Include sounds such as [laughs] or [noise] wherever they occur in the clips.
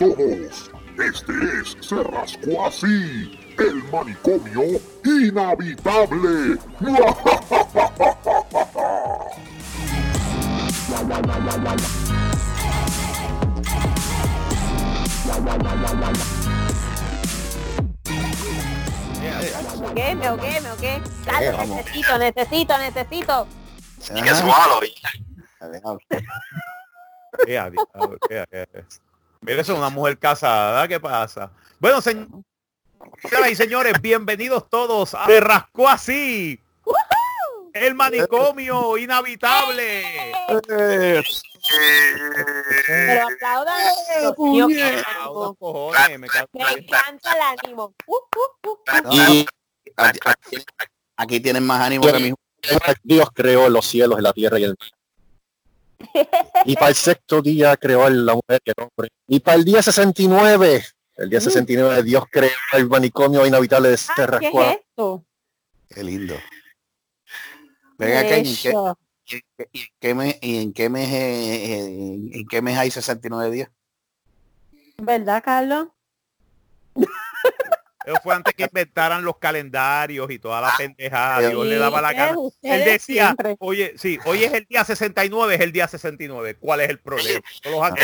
todos. Este es Se Rascó Así, el manicomio inhabitable. ¿Qué? ¿Me ahogué? ¿Me ahogué? Dale, necesito, necesito, necesito. Y que swallow. Ea, Mira, eso es una mujer casada, ¿qué pasa? Bueno, señoras y señores, [laughs] bienvenidos todos a Se Rascó Así, el manicomio inhabitable. Pero aplaudan. Dios mío, unos cojones, me encanta el ánimo. Uh, uh, uh. Y aquí, aquí- aquí tienen más ánimo que mi Dios creó los cielos, la tierra y el mar. Y para el sexto día creó a la mujer que el hombre. Y para el día 69, el día 69 Dios creó el manicomio inhabitable de Ah, ¿Qué es esto? Qué lindo. Ven acá, ¿y en qué, y en y mes, y en qué mes, eh, eh, en qué mes hay 69 días? ¿Verdad, Carlos? Eso fue antes que inventaran los calendarios y toda la pendejada. Dios le daba la gana. Él decía, siempre. oye, sí, hoy es el día 69, es el día 69. ¿Cuál es el problema? [laughs] Todos los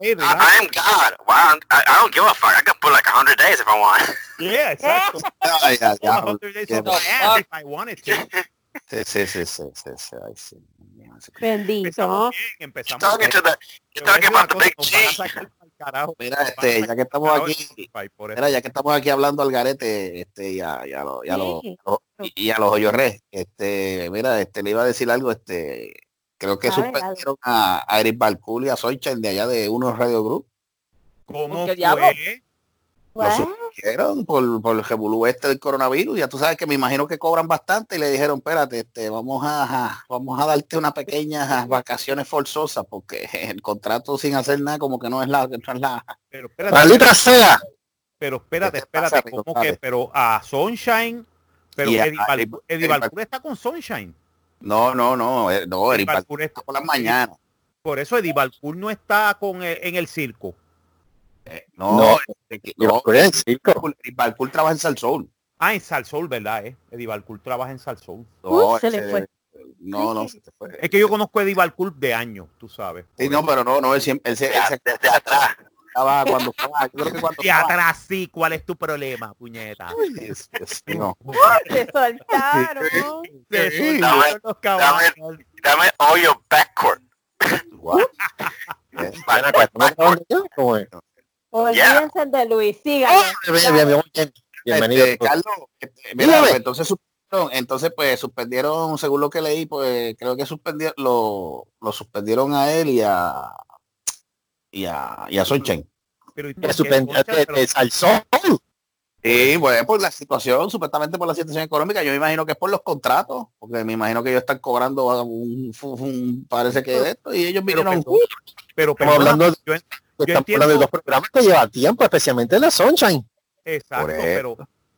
Hey, I, am God. Wow, I, I don't give a fuck. I can put like 100 days if I want. Yeah, exacto. [laughs] Ay, 100 days my ass if I wanted to. Sí, sí, sí, sí, sí, sí, ay, sí. Bendito. Empezamos bien, empezamos Talking bien. to the, Te you're voy a talking decir una about the cosa, big nos van a G. carajo. Mira, a este, ya que estamos aquí. Mira, ya que estamos aquí hablando al garete, este, ya, ya lo, ya lo, Sí. y a los hoyorres, este, mira, este, le iba a decir algo, este, creo que A ver, suspendieron a, a Eric Balcool y a Soichan de allá de unos Radio Group. ¿Cómo ¿Qué Lo suspendieron por, por el revolú este del coronavirus. Ya tú sabes que me imagino que cobran bastante y le dijeron, espérate, este, vamos a, vamos a darte una pequeña vacaciones forzosas porque el contrato sin hacer nada como que no es la, no es la, Pero espérate, Maldita sea. pero espérate, ¿Qué te pasa, espérate, Rico? ¿cómo que? Pero a Sunshine, pero Y a- Eddie, a Bal- Eddie- Eddie Eddie Balcour está con Sunshine. no, no, no, eh, no, Eddie Balcour está- por las mañanas. por eso Eddie Balcour no está con eh, en el circo. Eh, no, Y no, Balcool trabaja en Salsoul. Ah, en Salsoul, ¿verdad? Eh? Eddie Balcour trabaja en Salsoul. No, Uh, se le fue. No, no, se te fue. Es que yo conozco a Eddie Balcour de años, tú sabes. Sí, no, pero no, no, él siempre, él se, él se- Desde atrás. estaba cuando estaba, yo creo que cuando Y atrás sí, ¿cuál es tu problema, puñeta? Es- es- [laughs] [laughs] no. Se soltaron. Se soltaron los caballos. Dame all your backcourt. Guau. Ven acá, ¿tú no sabes dónde yo? ¿Cómo es? Olvídense de Luis, síganlo. Bien, bien, bien, bien. Bienvenido. Este, Carlos, mira, pues, entonces suspendieron, entonces pues suspendieron, según lo que leí, pues creo que suspendieron, lo, lo suspendieron a él y a y a, y a Sunshine. Pero, ¿y Pero-. Sí, pues por la situación, supuestamente por la situación económica, yo me imagino que es por los contratos, porque me imagino que ellos están cobrando un, un- un- parece que de esto, y ellos pero, vinieron, perdón, pero, Estamos perdona, hablando de- yo en- Estamos entiendo- hablando de dos programas que lleva tiempo, especialmente la Sunshine. Exacto, pero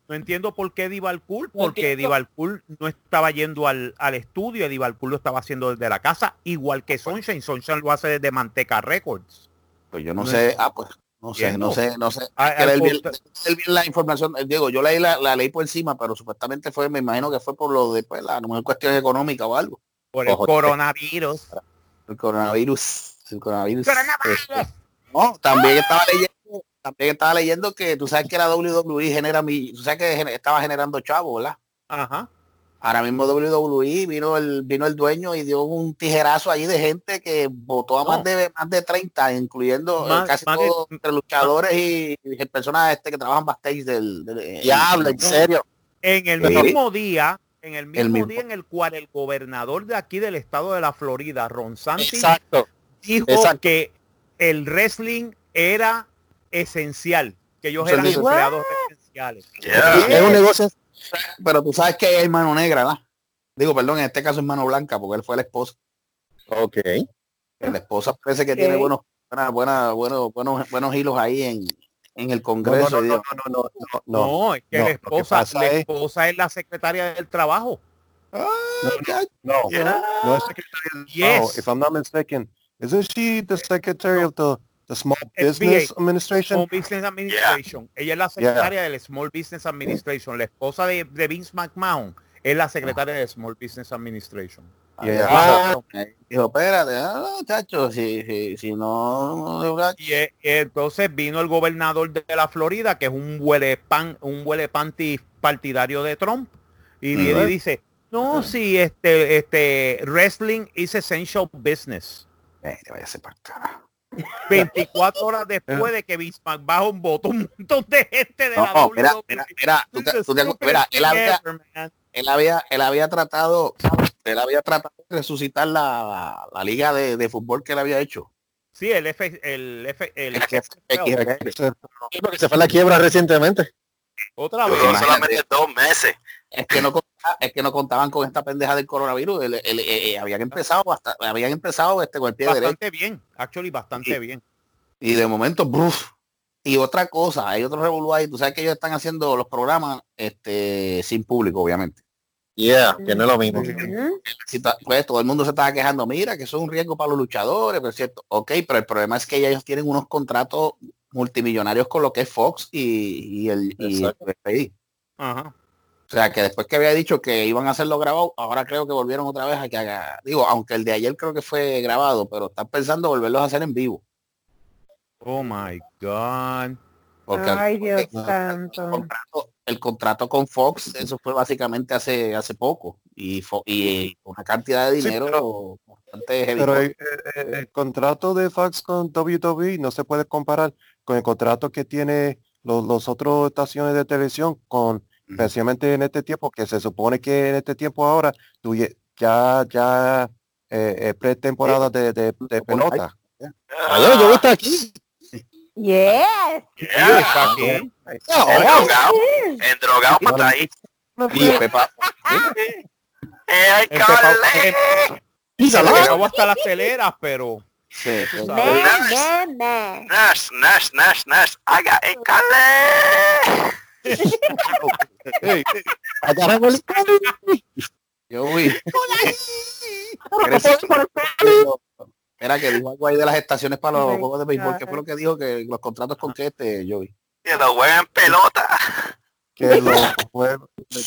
no entiendo por qué Balcour, porque Balcour no estaba yendo al, al estudio, Balcour lo estaba haciendo desde la casa, igual que Sunshine, Sunshine lo hace desde Manteca Records. pues yo no No sé, ah, pues no sé, no sé, no sé. Bien- bien la información, eh, Diego, yo leí la, la ley por encima, pero supuestamente fue, me imagino que fue por lo de, pues, la, mejor cuestión económica o algo. Por el Ojo, coronavirus. El coronavirus. El coronavirus. Coronavirus. No, también estaba leyendo, también estaba leyendo que tú sabes que la WWE genera mi, tú sabes que estaba generando chavo, ¿verdad? Ajá. Ahora mismo WWE vino el, vino el dueño y dio un tijerazo ahí de gente que votó a No. más de más de 30, incluyendo eh, Más- casi más todos entre luchadores y, y personas este que trabajan backstage del, del- Diablo, en serio. En el Sí. mismo día, en el mismo, mismo. día en el cual el gobernador de aquí del estado de la Florida, Ron Exacto. dijo exacto. que el wrestling era esencial, que ellos eran servicio. empleados esenciales. Yeah. Es un negocio. Pero tú sabes que es mano negra, ¿verdad? Digo, perdón, en este caso es mano blanca porque él fue la esposa. Ok. La esposa parece que tiene buenos, buena, buena, buenos, buenos, buenos hilos ahí en, en el No, no, Congreso. no, no, no, no, no, No, no. es que no, la esposa, la es- esposa es la secretaria del trabajo. "Ah, ya, No, Yeah. no es secretaria del Yes. trabajo, if I'm not mistaken. Isn't she the secretary of the The Small SBA. Business Administration. Small Business Administration. Ella es la secretaria del Small Business Administration. La esposa de, de Vince McMahon es la secretaria del Small Business Administration. Yeah. Ah, dijo, espérate, ah, muchachos, si, si, si no, no- Y eh, entonces vino el gobernador de la Florida, que es un huele pan, un huele panty partidario de Trump, y viene y dice, no, si este, este wrestling is essential business. Eh, váyase para acá. [laughs] 24 horas después de que Vince McMahon votó un montón de gente de la No, mira, mira, mira, tú te- tú te- mira, él había, él había, él había tratado, él había tratado de resucitar la, la liga de, de fútbol que él había hecho. Sí, el F, el F, el porque se fue la quiebra recientemente. otra vez. Solamente dos meses. Es que no es que no contaban con esta pendeja del coronavirus. Él- él- eh, eh, habían empezado hasta, habían empezado este con el pie derecho. Bastante bien, actually bastante bien. Y de momento, ¡bruf! Y otra cosa, hay otro revolú ahí. Tú sabes que ellos están haciendo los programas este, sin público, obviamente. Yeah, que no es lo mismo. Pues todo el mundo se estaba quejando, mira, que eso es un riesgo para los luchadores, pero es cierto. Ok, pero el problema es que ya ellos tienen unos contratos multimillonarios con lo que es Fox y, y el y el. Ajá. O sea, que después que había dicho que iban a hacerlo grabado, ahora creo que volvieron otra vez a que haga, digo, aunque el de ayer creo que fue grabado, pero están pensando volverlos a hacer en vivo. Oh my God. Porque Ay, Dios el, santo. contrato, el contrato con Fox, eso fue básicamente hace hace poco. Y, Fo- y una cantidad de Sí, dinero bastante heavy. Pero el, el- el contrato de Fox con WWE no se puede comparar con el contrato que tiene los, los otros estaciones de televisión con especialmente en este tiempo que se supone que en este tiempo ahora tú ya ya eh, eh, pretemporada de, de, de pelota. Ayer yo está aquí. Yes. Yeah. está aquí. Endrogado. Endrogado para ahí. Y Pepa- ¡Eh, El el Pepao hasta las teleras, pero sí. Nash, Nash, Nash, Nash. Got alcalde. Hey, agarran el- Yo vi. Era que dijo algo ahí de las estaciones para los Oh juegos de béisbol. ¿Qué fue lo que dijo? Que los contratos con que este, yo vi. Y lo juegan pelota. que los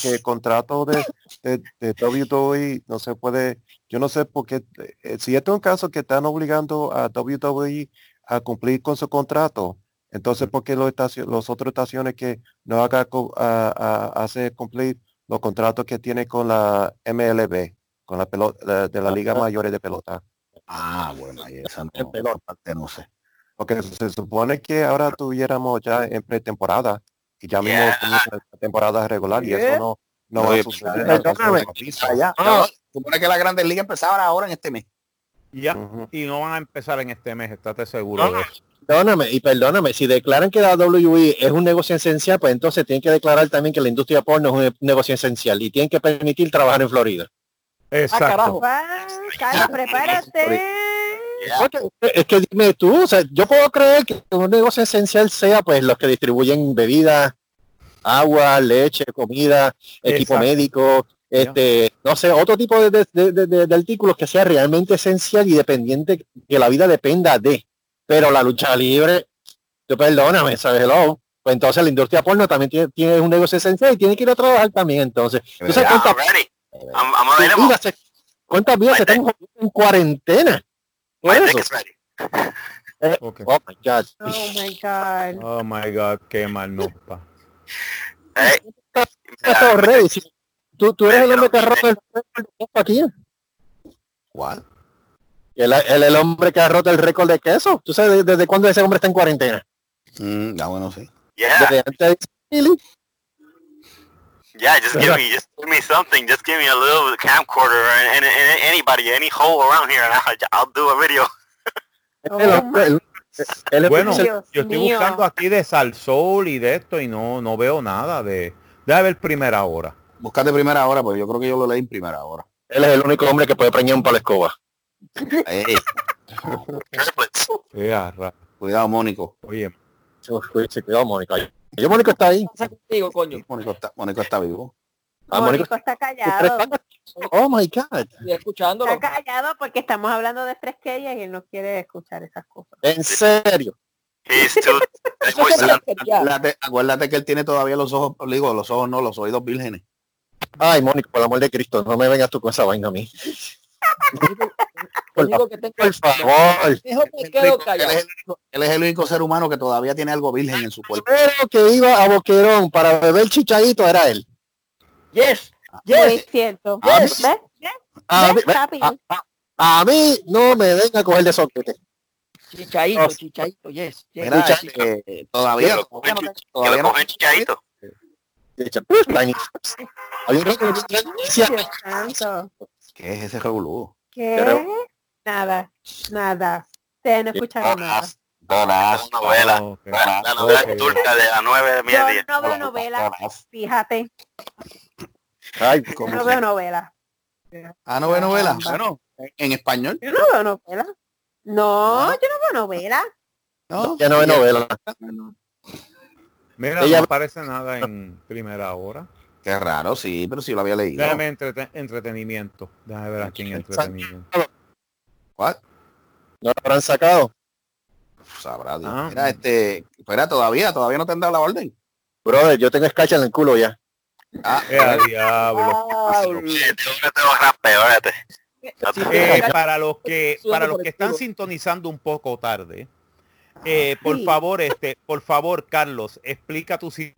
que el contrato de, de, de WWE no se puede, yo no sé por qué, eh, si esto es un caso que están obligando a WWE a cumplir con su contrato, entonces ¿por qué los, los otros estaciones que no haga co- a, a- hace cumplir los contratos que tiene con la MLB, con la pelota de la Liga Mayores de Pelota? Ah, bueno, ahí esa [laughs] no, parte no sé. Porque se supone que ahora tuviéramos ya en pretemporada y ya mismo Yeah. comienza la temporada regular y eso no, no va a Oye, suceder. Ah. supone que la Grandes Ligas empezaba ahora en este mes. Ya. Y no van a empezar en este mes, estate seguro de eso. Perdóname, y perdóname, si declaran que la WWE es un negocio esencial, pues entonces tienen que declarar también que la industria porno es un negocio esencial y tienen que permitir trabajar en Florida. Exacto. Ah, Carlos, [laughs] prepárate. Es que dime tú, o sea, yo puedo creer que un negocio esencial sea pues los que distribuyen bebidas, agua, leche, comida, equipo Exacto. médico, este, no sé, otro tipo de, de- de- de- de artículos que sea realmente esencial y dependiente, que la vida dependa de. Pero la lucha libre, yo perdóname, ¿sabes? Hello. Pues entonces la industria porno también tiene, tiene un negocio esencial y tiene que ir a trabajar también entonces. ¿Tú sabes Yeah, cuántas, I'm. I'm, vidas se, cuántas vidas se están jodiendo en cuarentena? Por eso. dick is ready. [laughs] Ok. Oh my God. Oh my God. Oh my God, qué mal no pa. Hey, tú, tú eres el hombre que ha roto el aquí. ¿Cuál? Él, él es el hombre que ha roto el récord de queso. ¿Tú sabes desde, cuándo ese hombre está en cuarentena? Mm, ya bueno, sí. yeah, Desde antes de yeah. Just give me, just give me something. Just give me a little camcorder and, and, and anybody, any hole around here, and I'll, I'll do a video. [laughs] El hombre- Bueno, el- Dios yo estoy mío. buscando aquí de Salsol y de esto y no no veo nada de... Debe ver primera hora. Buscate primera hora, porque yo creo que yo lo leí en primera hora. él es el único hombre que puede preñar un palo escoba. Cuidado, Mónico. Oye, cuidado, Mónica. Yo, Mónico está ahí. contigo, coño? Mónico está, Mónico está vivo. Ah, Mónico, Mónico está callado. Oh my God. Estoy escuchándolo. Está callado porque estamos hablando de fresquería y él no quiere escuchar esas cosas. En serio. [laughs] Acuérdate, acuérdate que él tiene todavía los ojos, digo, los ojos no, los oídos vírgenes. Ay, Mónico, por el amor de Cristo, no me vengas tú con esa vaina a mí. Lo único que tengo Por favor. Me Él quedo es, callado. el único, él es el único ser humano que todavía tiene algo virgen en su cuerpo. Pero que iba a Boquerón para beber chichadito era él. Yes. Muy Yes. cierto. Ah, ¿Ves? ¿Ves? ¿Ves? A mí, ¿Ves, papi? a- a- a mí no me venga a coger de soquete. Chichaito, Oh. chichaito, yes. yes. Mira, Escucha. eh, todavía, lo cogen- todavía no- chichadito. Y dice, Tiny. Había un. ¿Qué es ese revolú? ¿Qué? Nada, nada. Ustedes no escucharon nada. Donas, novela. La novela Ok. turca de las nueve de Yo media. no veo novela, fíjate. Ay, Yo ¿Cómo no veo novela. Ah, no ve novela. Bueno, en español, Yo no veo novela. No, Ah. yo no veo novela. ¿no? ya no ve novela. Mira, Ella- no aparece nada en primera hora. Qué raro, sí, pero sí lo había leído. Déjame entrete- entretenimiento. Déjame ver aquí en entretenimiento. What? No lo habrán sacado. Sabrá Dios. Ah. Mira, este, espera, todavía, todavía no te han dado la orden. Brother, yo tengo escarcha en el culo ya. Ah, Eh, a diablo. Eh, para los que para los que están sintonizando un poco tarde, eh, por favor, este, por favor, Carlos, explica tu si-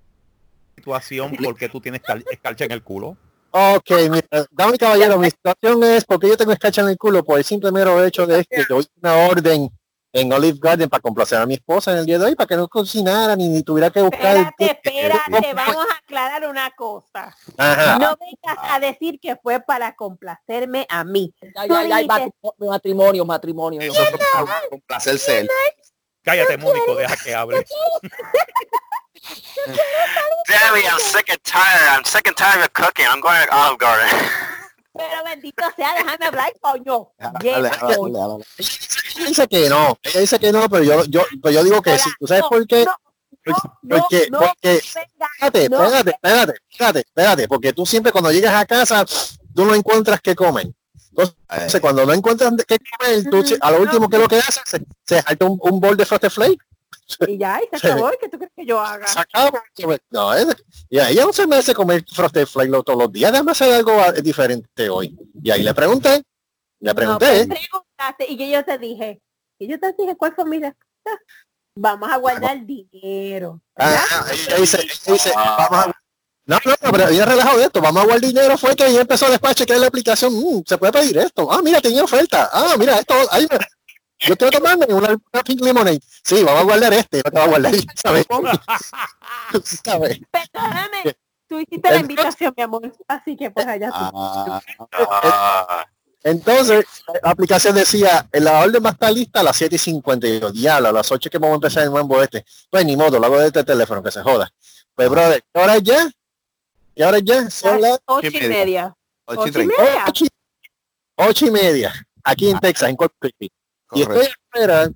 situación porque tú tienes escarcha en el culo. Ok, mira, dame caballero, mi situación es porque yo tengo escarcha en el culo por el simple mero hecho de que yo hice una orden en Olive Garden para complacer a mi esposa en el día de hoy para que no cocinara ni, ni tuviera que buscar Espérate, espérate, vamos a aclarar una cosa. Ajá. No vengas a decir que fue para complacerme a mí. Ya, ya, ya, matrimonio, matrimonio. eso fue para complacerse él. Cállate, Mónico, deja que hable. Debbie, I'm sick and tired. I'm sick and tired of cooking. I'm going to Olive Garden. Pero bendito sea, déjame hablar, coño. Dale, Lleva, dale, coño. dale, dale. Ella dice que no, ella dice que no, pero yo, yo, pero yo digo que sí. ¿Tú sabes No, por qué? porque, no, porque, espérate, no. espérate, espérate, espérate, espérate, porque tú siempre cuando llegas a casa, tú no encuentras qué comen. Entonces, cuando no encuentras qué comer, tú, a lo último que lo que haces, se, se salta un, un bol de Frosted Flake, Y ya, y se acabó. ¿Qué tú crees que yo haga? se acaba. No, es- y a ella no se me hace comer Frosted Flake lo- todos los días, déjame hacer algo ah, diferente hoy. Y ahí le pregunté, le No, pregunté, pues, preguntaste y que yo te dije, y yo te dije, ¿cuál fue mi respuesta? Vamos a guardar dinero. Ah, ella dice, ella dice, vamos a... No, no, no, pero ella relajó de esto, vamos a guardar dinero, fue que ella empezó después a chequear la aplicación, mm, se puede pedir esto, ah, mira, tenía oferta, ah, mira, esto, ahí, yo quiero tomarme una, una pink lemonade, sí, vamos a guardar este, no te va a guardar, [laughs] ¿sabes? [laughs] ¿Sabes? Perdóname, tú hiciste la invitación, mi amor, así que pues allá tú. ah, Ah, Entonces, la aplicación decía, la orden va a estar lista a las 7 y 50, y yo, diablo, a las 8 que vamos a empezar el mambo este, pues ni modo, lo hago de este teléfono, que se joda. Pues, brother, ¿qué hora es ya? ¿Qué hora es ya? Son las Ocho y media. media. ocho y media. ocho, ocho y media, aquí en Texas, en Corpus Christi. Y estoy afuera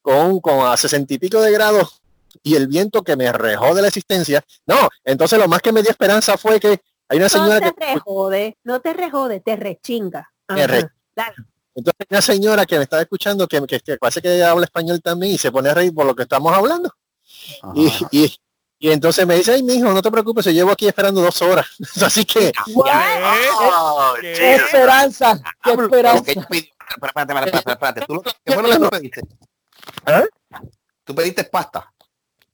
con, con a sesenta y pico de grados y el viento que me rejó de la existencia. No, entonces lo más que me dio esperanza fue que hay una No señora te que rejode, no te rejode, te rechinga. Me re- entonces hay una señora que me estaba escuchando que, que, que parece que habla español también y se pone a reír por lo que estamos hablando. Y, y, y entonces me dice, ay mijo, no te preocupes, yo llevo aquí esperando dos horas. [laughs] Así que oh, ¿Qué? ¡Qué Jesus. esperanza! ¡Qué esperanza! que Espérate, espérate, espérate, espérate. ¿Tú lo- ¿Qué fue lo que tú pediste? ¿Ah? ¿Tú pediste pasta?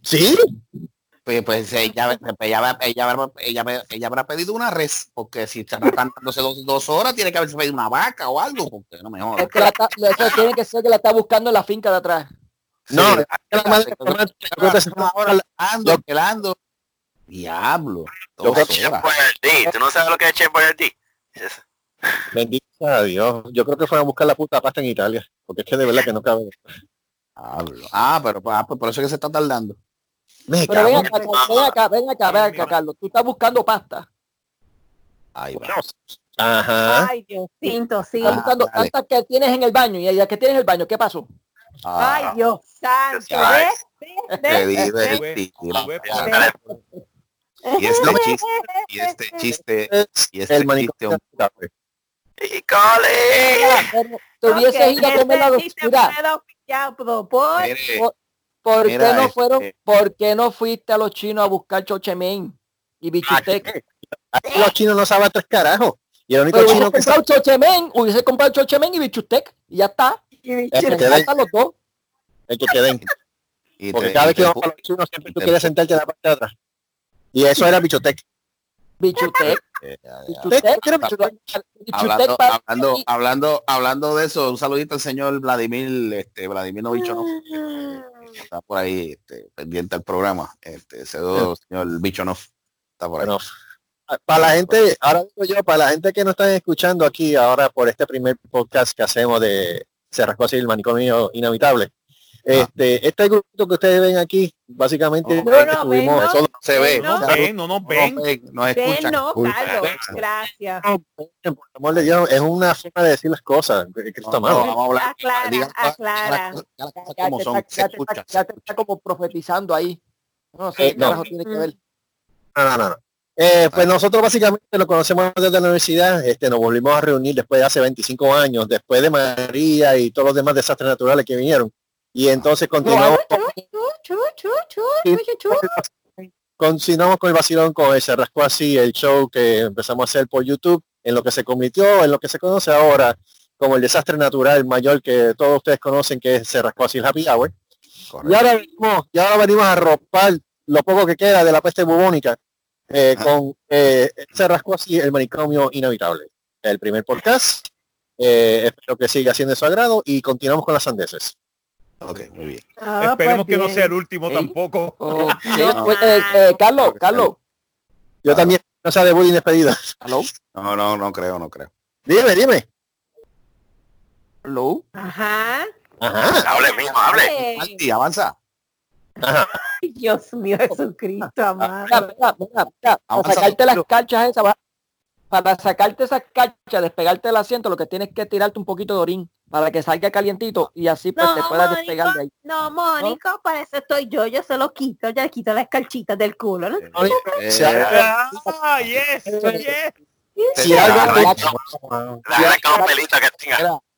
sí, Pues, pues ella, ella, ella, ella, ella, ella habrá pedido una res, porque si está tratándose dos, dos horas, tiene que haberse pedido una vaca o algo, porque no me jodas. Es que la está- eso tiene que ser que la está buscando en la finca de atrás. no, Sí, la madre- la se ahora ando, pelando. Diablo. Creo que- horas. Boyardee. ¿Tú no sabes lo que es Chef Boyardee? Bendito sea Dios. Yo creo que fueron a buscar la puta pasta en Italia. Porque es que de verdad que no cabe. Diablo. Ah, pero ah, pues por eso es que se está tardando. Me Pero ven acá, ven acá, ven acá, ven acá, Carlos. Tú estás buscando pasta. Ahí va. en- Ajá. Ay, Dios santo, sí. Estás Ah, buscando dale. tantas que tienes en el baño. Y ya que tienes en el baño, ¿qué pasó? Ay, Ah, Dios santo. Ay. ¿Ves? ¿Ves? te ¿Ves? di ¿Ves? de Sube, mentira. sube, Ya, Y este [laughs] chiste, y este chiste, y este el chiste. Y cole. Ido a comer la fue auspiciado por- mire, ¿Por Mira, qué no fueron? este- ¿Por qué no fuiste a los chinos a buscar chochemen y bichutec? Aquí [laughs] los chinos no saben tres carajos. Y el único Pero chino hubiese que sabe chochemen, hubiese comprado chochemen y bichutec y ya está. es Se que los dos. el que queden. [laughs] y Porque te- cada y vez que te vamos a los chinos siempre y tú te quieres sentarte en la parte de atrás. Y eso era bichotec. Bichutec, [laughs] eh, ya, ya. bichutec, ¿Qué era bichutec, Hablando, hablando, hablando, hablando de eso, un saludito al señor Vladimir, este, Vladimir Novichonov, que está por ahí, este, pendiente al programa, este, saludo, señor Bichonov, está por ahí. Bueno, para la gente, ahora digo yo, para la gente que nos están escuchando aquí ahora por este primer podcast que hacemos de rascó así el manicomio inhabitable. Este, este grupo que ustedes ven aquí, básicamente No, no, estuvimos- ven, no. solo- se ve, no. no, ven, no nos ven. ven, nos Ven, escuchan. no, Carlos. Gracias. por amor de Dios, es una forma de decir las cosas. No, mal. no, vamos a hablar, Aclara, digan todas- aclara. ya, como te son, ya te escucha. está- ya te está como profetizando ahí. No sé Eh, qué no. carajo tiene que ver. No, no, no, no. Eh, pues nosotros básicamente lo conocemos desde la universidad, este, nos volvimos a reunir después de hace 25 años, después de María y todos los demás desastres naturales que vinieron. Y entonces continuamos, continuamos con el vacilón con el Rascó Así, el show que empezamos a hacer por YouTube, en lo que se convirtió, en lo que se conoce ahora como el desastre natural mayor que todos ustedes conocen, que es Se Rascó Así el Happy Hour. Y ahora venimos, y ahora venimos a ropar lo poco que queda de la peste bubónica eh, Ah. con eh, Se Rascó Así el manicomio inhabitable. El primer podcast. Eh, espero que siga siendo de su agrado y continuamos con las sandeces. Ok, muy bien. Ah, Esperemos pues que no sea el último tampoco. Oh, pues, [laughs] eh, eh, Carlos, Carlos, Yo también, no sea de bullying despedida. ¿Aló? No, no, no creo, no creo. Dime, dime. Lou, Ajá. Ajá. Hable, mijo, hable. Ay, Marty, avanza. Ajá. Dios mío, Jesucristo, amado. mira, mira, mira, mira, para sacarte las cachas esas, va- para sacarte esas cachas, despegarte el asiento, lo que tienes que tirarte un poquito de orín para que salga calientito y así pues No, te puedas Mónico, despegar de ahí. No, Mónico, para eso estoy yo, yo se lo quito, ya le quito las calchitas del culo, ¿no? Eh, Si algo- Ah, yes, yes. si algo-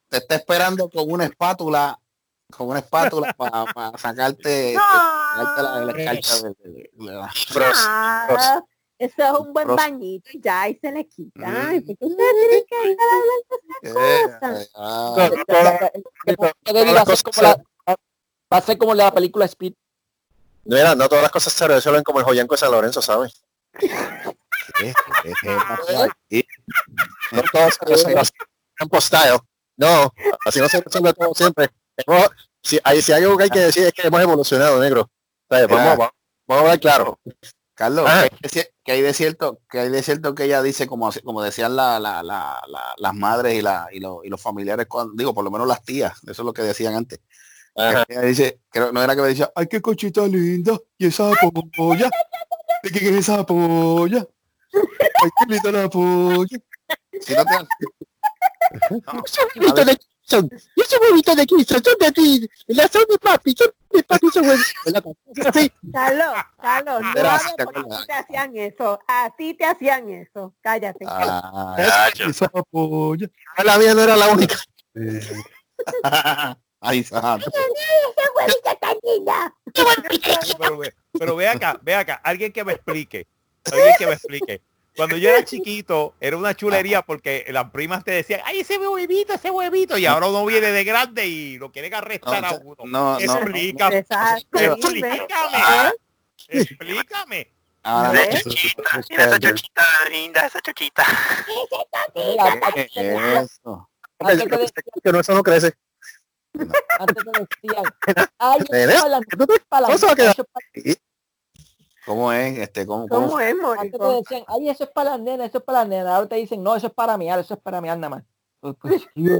te está esperando con una espátula, con una espátula para sacarte, sacarte la, la de- de- de la- Ah, eso es un buen bañito y ya, y se le quita. Ay, Mm. cosas. Las va a ser cosas como la- va a ser como la película Speed. Mira, no todas las cosas se resuelven como el joyanco de San Lorenzo, ¿sabes? [laughs] No todas se resuelven así, campo style. No, así no se resuelve todo siempre. Hemos- si, hay, si hay algo que hay que decir es que hemos evolucionado, negro. Vamos, vamos, vamos a hablar claro. Carlos, Ah. que hay, de cier- que hay de cierto, que hay de cierto que ella dice como como decían la, la, la, la- las madres y, la, y, los, y los familiares cuando, digo por lo menos las tías, eso es lo que decían antes. Ella dice, creo, no era que me decía, ay qué cochita linda, y esa polla, ¿de qué es esa polla? Ay qué linda la polla. Si no te das- De Kingston, ese huevito de Kingston, son de ti, las son de papi, son de papi, son huevitos. Sí, Carlos, Carlos, no Era hables así, ¿te porque a ti te hacían eso, a ti te hacían eso, cállate. Ah, la mía no era la única. [laughs] Ay, santo. ¡Esa huevita tan linda! Pero, pero ve acá, ve acá, alguien que me explique, alguien que me explique. Cuando yo era [laughs] chiquito, era una chulería porque las primas te decían, ay, ese huevito, ese huevito, y ahora uno viene de grande y lo quieren arrestar a uno. No, no, Explícame, Exacto. explícame, [laughs] explícame. Esa [laughs] chochita, mira esa chochita linda, esa chochita. Eso. Que no, eso no crece. antes te decían, ay, eso Nene, es para la- ¿qué tú te- para la- ¿Cómo es para- ¿Cómo es? Este, ¿cómo, cómo? ¿Cómo es, Antes te decían, ay, eso es para las nenas, eso es para las nenas. Ahora te dicen, no, eso es para miar, eso es para miar nada más. Pues, pues, [laughs] yo,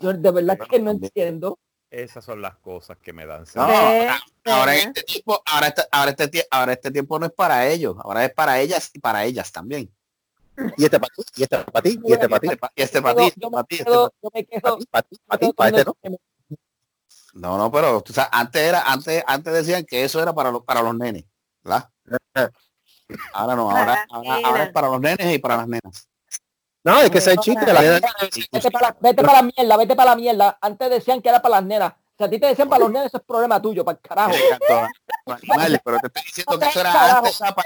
yo de verdad que no entiendo. Esas son las cosas que me dan. No, ¿Ves? ahora este tiempo, ahora este, ahora este ahora este tiempo no es para ellos, ahora es para ellas y para ellas también. Y este para ti, y este para ti, y este para ti, Este pa- y este para ti, para ti, este para ti, para ti, para ti, para este no. me- No, no, pero tú sabes, antes era, antes, antes decían que eso era para los, para los nenes. ¿verdad? [laughs] Ahora no, ahora, ahora, ahora es para los nenes y para las nenas. No, es que ese chico, la Vete para, la- vete para la mierda, vete para la mierda. Antes decían que era para las nenas. Si a ti te decían para los nenes, eso es problema tuyo, para el carajo. Animales, pero te estoy diciendo que eso era antes. esa pa-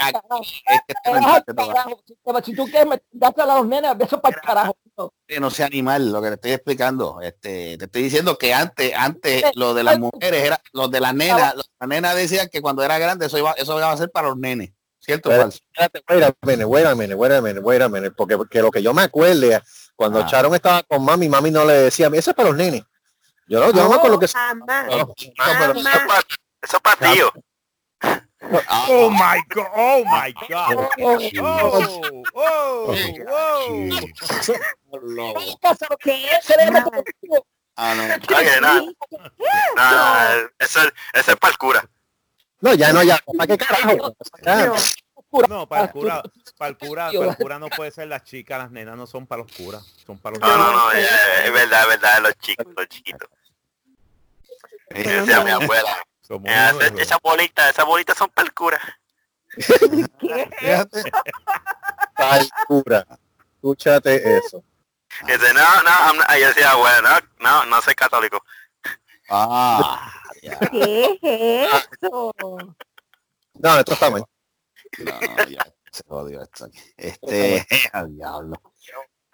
aquí es que te Te vas al inventaste todo. carajo. Si, tú quieres meterte a los nenes, eso para el carajo. Que no sea animal, lo que te estoy explicando. Este, te estoy diciendo que antes, antes lo de las mujeres era, los de las nenas, las nenas decían que cuando era grande eso iba, eso iba a ser para los nenes. ¿Cierto? Espérate, porque, porque lo que yo me acuerde, cuando Ah. Charon estaba con mami, mami no le decía, eso es para los nenes. Yo no, yo no me acuerdo que eso- Jamás. no, Chico, pero- Eso es para, eso es para tío. Ah, Oh my god, oh my god. Oh, oh, oh. ah, no. Oye, no, no, no, eso, es- eso es para el cura. no, ya no, ya, ¿para qué carajo? Ya. No, para el cura, para el cura, para el cura no puede ser las chicas, las nenas no son para los curas, son para los No, no, no, es verdad, es verdad, los chicos, los chiquitos. Y decía mi abuela, Somos eh, unos esa- esas bolitas, esas bolitas son para el cura. [laughs] Fíjate. Ay, cura, escúchate eso. Y dice, no, no, I'm not- y yo decía, bueno, no, no, no soy católico. Ah, ya, ¿Qué es eso? No, esto está mal. no, ya, se jodió esto aquí. Este, [laughs] al diablo.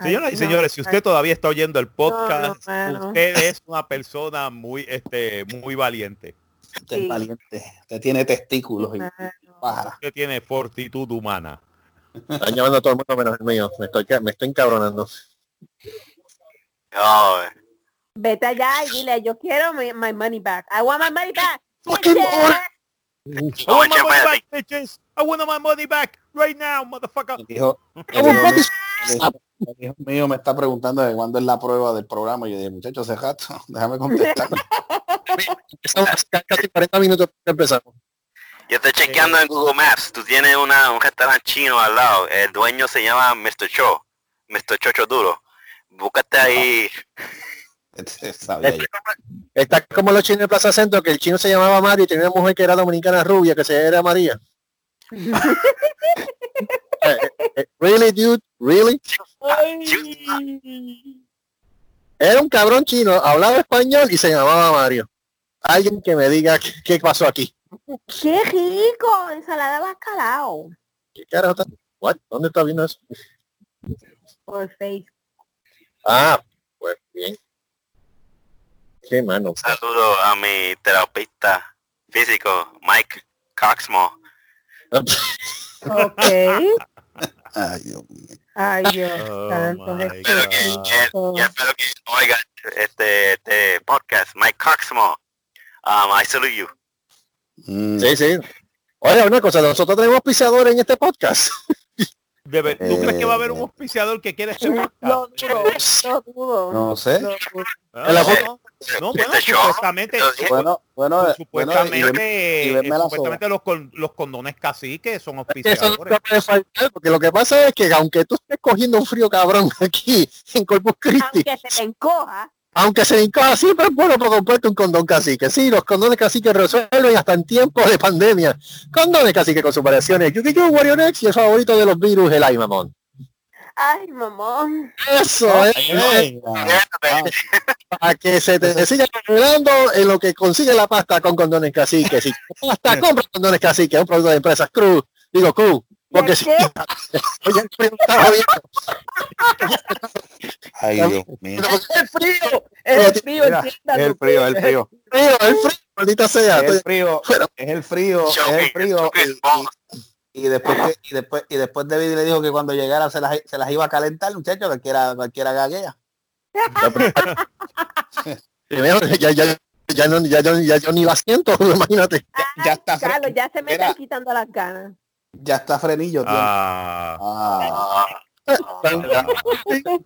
Señoras y señores, si no, usted todavía está oyendo el No, podcast, no, mano. usted es una persona muy, este, muy valiente. Usted es Sí. valiente. Usted tiene testículos y paja. Usted tiene fortitud humana. Están llamando a todo el mundo menos el mío. Me estoy, me estoy encabronando. Eh. Vete allá y dile, yo quiero my, my money back. I want my money back. Fucking. I want my money back, bitches. I want my money back right now, motherfucker. El hijo mío me está preguntando de cuándo es la prueba del programa. Y yo dije, muchacho, hace rato, [laughs] déjame contestar. Estamos casi 40 minutos para empezar. Yo estoy chequeando en Google Maps. Tú tienes una, un restaurante chino al lado. El dueño se llama Mr. Cho. Mr. Chocho Duro. Búscate ahí. Sabía yo. Está como los chinos de Plaza Centro, que el chino se llamaba Mario y tenía una mujer que era dominicana rubia, que se era María. [laughs] Eh, eh, really, dude? Really? Era un cabrón chino, hablaba español y se llamaba Mario. Alguien que me diga qué, qué pasó aquí. ¡Qué rico! Ensalada de bacalao. ¿Qué carajo está? What? ¿Dónde está viendo eso? Por Facebook. Ah, pues bien. Qué mano. Saludo a mi terapeuta físico, Mike Coxmo. [laughs] Ok. Ay, Dios mío. Ay, Dios [laughs] Oh, santo my Jesucristo. Y espero que oigan este, este podcast, Mike Coxmo. Um, I salute you. Mm, Sí, sí. Oye, una cosa, nosotros tenemos pisadores en este podcast. [laughs] Debe- ¿Tú crees que va a haber un Eh. auspiciador que quiere este podcast? dudo, lo dudo. No sé. En la no, no, no, bueno, Este supuestamente, Bueno, bueno, bueno, y- supuestamente, y venme la supuestamente los, con- los condones caciques son no auspiciadores. faltar, porque lo que pasa es que aunque tú estés cogiendo un frío cabrón [laughs] aquí en Corpus Christi, Aunque se te encoja. aunque se encoja siempre es bueno para comprarte un condón cacique. Sí, los condones cacique resuelven hasta en tiempos de pandemia. Condones cacique con sus variaciones. Yo digo Warrior X y el favorito de los virus, el ay mamón. Ay, mamón. Eso es. Ay, A que se te siga acumulando en lo que consigue la pasta con condones cacique. Si hasta compra condones cacique, un producto de empresas Cruz. Digo Cruz. Porque si ¿Qué? [laughs] Oye, el frío estaba bien. ay, Dios mío. El frío, el frío, Mira, entienda Es el frío, es el frío. frío, el frío, maldita sea. Es el frío, es el frío, es el frío. Y, y- y después que, y después y después David le dijo que cuando llegara se las, se las iba a calentar, muchacho, cualquiera, cualquiera gaguea. Primero, [laughs] ya, ya, ya, no, ya, yo- ya yo ni la siento, [laughs] imagínate. Ya está Carlos, ya se me están quitando las ganas. Ya está frenillo, tío. Ah, Ah,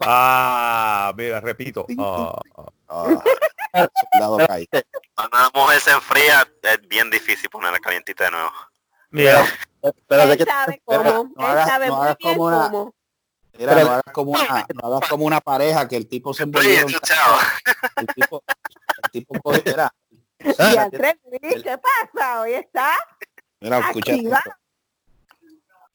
ah, mira, repito. Ah, ah. Cuando una mujer se enfría, es bien difícil ponerla calientita de nuevo. Mira, Pero de Él que sabe cómo. no Él hagas- sabe no muy hagas bien como una- cómo. Mira, Pero- no hagas como una, no hagas como una pareja que el tipo se envolvió. En. El tipo, el tipo cogió- [laughs] mira, Y Andrés, ¿qué pasa? Hoy está Mira, escucha.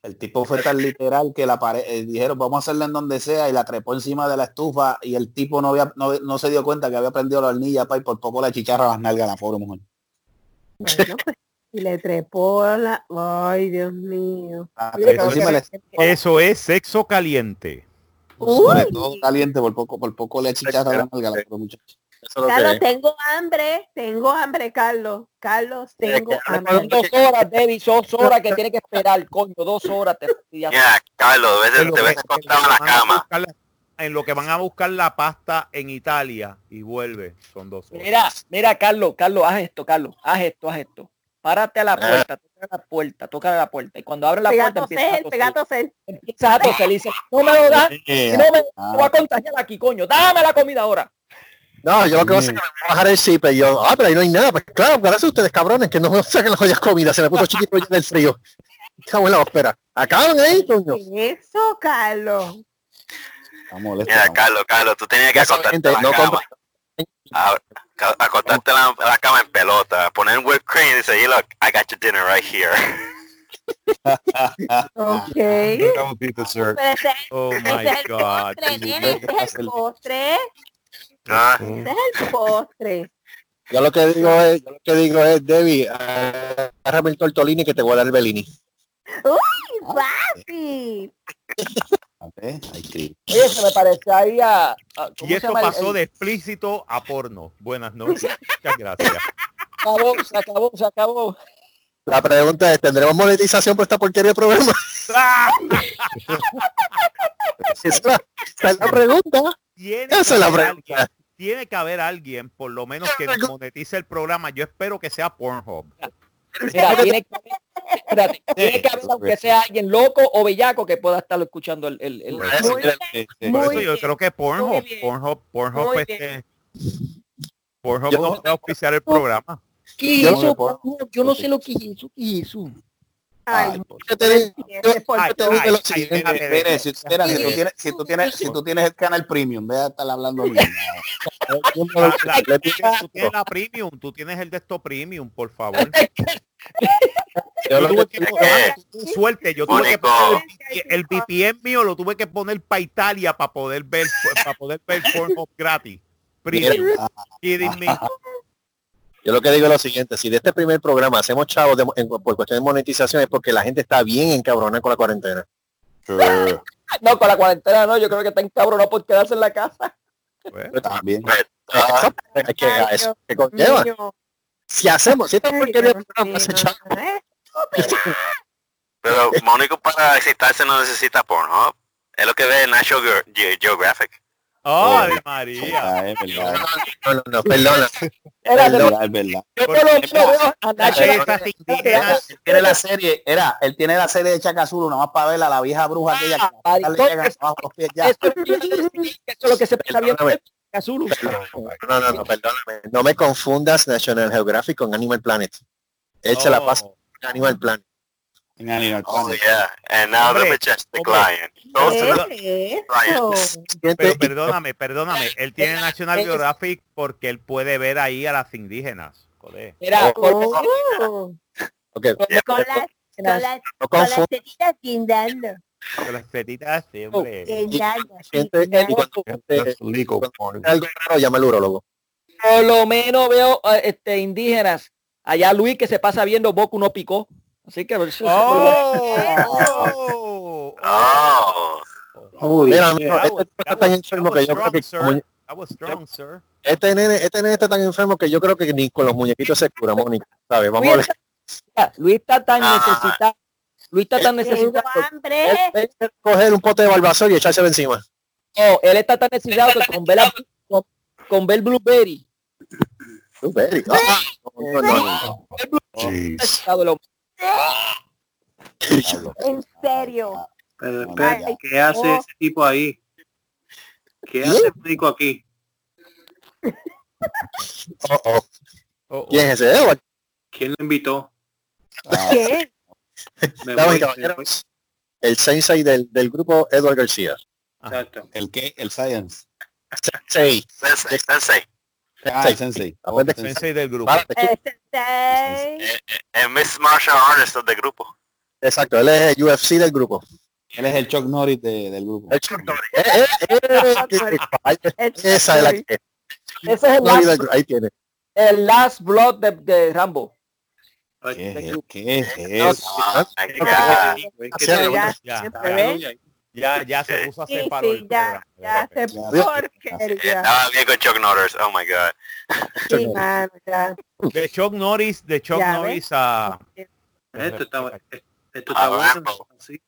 El tipo fue tan literal que la pared, eh, dijeron vamos a hacerla en donde sea y la trepó encima de la estufa y el tipo no había no, no se dio cuenta que había prendido la hornilla pa, y por poco la chicharra las nalgas a la pobre mujer. Bueno, pues, y le trepó la... Ay, Dios mío. La- Eso es sexo caliente. sobre Uy. todo caliente por poco por poco le chicharra la nalga a la pobre muchacha. Eso es lo Carlos, que tengo hambre, tengo hambre, Carlos. Carlos, tengo que- Son hambre. dos horas, Debbie, dos horas que tiene que esperar, coño, dos horas. Te, ya- Carlos, a En veces te ves acostado la van a cama. buscar la- En lo que van a buscar la pasta en Italia y vuelve, son dos horas. Mira, mira, Carlos, Carlos, haz esto, Carlos, haz esto, haz esto. Párate a la Ah. puerta, toca la puerta, toca la puerta. Y cuando abre la a puerta empiezas a toser, pega a toser. Empiezas a toser y dices, no me lo das, Eh, no me ah, voy a contagiar aquí, coño. Dame la comida ahora. No, yo lo que voy a hacer es que me voy a bajar el zip y yo, ah, pero ahí no hay nada. Pues claro, gracias a ustedes, cabrones, que no [laughs] me saquen las joyas comida. Se me puso chiquito ya del frío. Cago en la ópera. Acaban ahí, coño. Eso, Carlos. está molesto, Mira, Carlos, Carlos, tú tenías que acostarte no A- ca- acostarte la, la cama en pelota, poner un whipped cream y decir, "Hey, look, I got your dinner right here. [laughs] Ok. That would be dessert. Pero ese, Oh my es el God. postre, nene, ese es el postre. Ah, Ese es el postre. Yo lo que digo es, yo lo que digo es, Debbie, agárrame el tortolini que te voy a dar el Bellini. Fácil. A ver. Oye, se me parece ahí a... a- ¿cómo Y se esto pasó el- de explícito a porno. Buenas noches. Muchas gracias. Se acabó, se acabó, se acabó. La pregunta es, ¿tendremos monetización por esta porquería de programa? [laughs] Esa es la, esa es la pregunta. Tiene Esa que es la haber pregunta. alguien- tiene que haber alguien, por lo menos, que monetice el programa. Yo espero que sea Pornhub. Mira, [laughs] tiene que haber, espérate, tiene que haber, aunque sea alguien loco o bellaco que pueda estarlo escuchando el... el, el- Muy bien. Muy eso yo bien. creo que Pornhub, bien. Pornhub, Pornhub, Muy este, Pornhub Yo- nos puede auspiciar el programa. ¿Qué Yo- eso? Yo, yo no sé lo que eso. ¿Qué eso? Ay, Yo te digo, si tú tienes, si tú tienes el canal premium, ve a estar hablando bien. [laughs] La- la- tú, tienes, tú tienes la premium, tú tienes el de esto premium, por favor. Yo [laughs] Yo lo tuve que que digo poner suerte, yo tuve que poner el, VPN mío lo tuve que poner para Italia para poder ver para poder ver Pornhub gratis. Premium. Kidding me. Yo lo que digo es lo siguiente, si de este primer programa hacemos chavos de- en- por cuestión de monetización es porque la gente está bien encabronada con la cuarentena. [laughs] No, con la cuarentena no, yo creo que está encabronado por quedarse en la casa. Pues, También. pues, ah, es que a eso que conlleva. mío. Si hacemos, si esta porquería chavos, ¿Eh? pero Mónico para excitarse no necesita Pornhub. Es lo que ve en National Ge- Geographic. ¡Ay, María! Ah, es verdad. no, no, no, perdona. [laughs] Era verdad, es verdad. yo lo a Nacho- tiene la serie, era, él tiene la serie de Chacazulu, nomás para verla, la vieja bruja aquella que Ah, le llegan abajo los pies ya. Es lo que es se está viendo Azul. No, no, no, perdóname. No me confundas National Geographic con Animal Planet. Él se la Oh. pasa en Animal Planet. En Animal Oh, Planet. yeah. And now the Hombre, the ¿Qué es lions. eso? Pero perdóname, perdóname. Él tiene National Geographic porque él puede ver ahí a las indígenas. Joder. Mira, Oh, Ok, con las, con las, no con las confundas. tetitas guindando. Con las tetitas siempre. Y algo raro, llama al por lo menos veo eh, este indígenas. Allá Luis que se pasa viendo Boku no picó. Así que ¡Oh! Oh. Mira, no, este está tan enfermo que yo creo que strong, sir. Este nene, este nene está tan enfermo que yo creo que ni con los muñequitos se cura, Mónica. ¿Sabes? Vamos a Luis ver. está, Luis está tan Ah. necesitado. Luis está tan Tengo necesitado. Él- él coger un pote de barbasol y echárselo encima. No, él está tan necesitado que con ver, a- con, con ver Blueberry. Blueberry. No, no, no. En serio. Pero Ay, ¿qué hace ese tipo ahí? ¿Qué hace el médico aquí? Oh, oh. Oh, oh. ¿Quién es ese? ¿Quién lo invitó? ¿Qué? Damas y caballeros, el sensei del, del grupo Edward García. Exacto. ¿El qué? El Science. Sí. Sensei, sensei. Ah, el Sensei. Aguante. Sensei. Sensei del grupo. Párate, Eh, chico. Day. El Miss Martial Artist del grupo. Exacto, él es el UFC del grupo. Él es el Chuck Norris de- del grupo. El Chuck Norris. Eh, eh, eh, eh, eh, Esa es la que Ese es el last, Ahí tiene. el last blood de, de Rambo. ¿Qué es, qué es eso? Ya, ya, se puso a Sí, palo sí, el ya, ya se porquería. Estaba bien con Chuck Norris. Oh my God. Sí, mano, ya. De Chuck Norris, de Chuck Ya Norris a... Esto está, esto está bueno. Sí.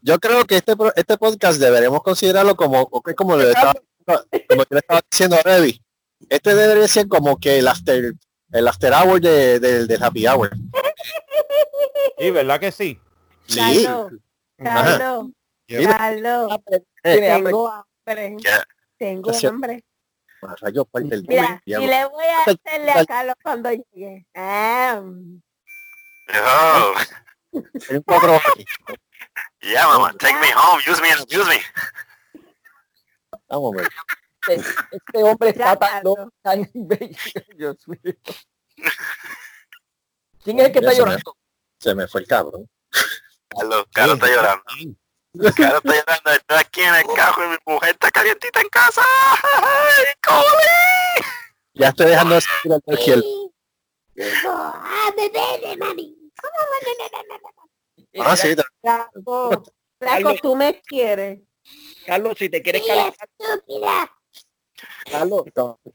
Yo creo que este este podcast deberíamos considerarlo como como le estaba, como yo le estaba diciendo a Revi. Este debería ser como que el after el after hour de, de- del happy hour. Sí, ¿verdad que sí? Sí. Carlos, Carlos, hambre. tengo hambre. Tengo hambre. Ah, Mira, y le voy a hacerle a Carlos cuando llegue. Ah, Oh, yeah, mama. Take me home. Use me and abuse me. Vamos a ver. Este, este hombre está tan Carlos. loco, tan [laughs] bello. Dios mío. ¿Quién es el que está se me- llorando? Se me fue el cabrón. Carlos, Carlos está llorando. Carlos está llorando. Estoy aquí en el carro y mi mujer está calientita en casa. ¡Ay, cole! Ya estoy dejando el izquierdo. ah, bebé, mami. Ah, sí. Flaco, flaco, tú me quieres. Carlos, si te quieres calentar, estúpida. Carlos,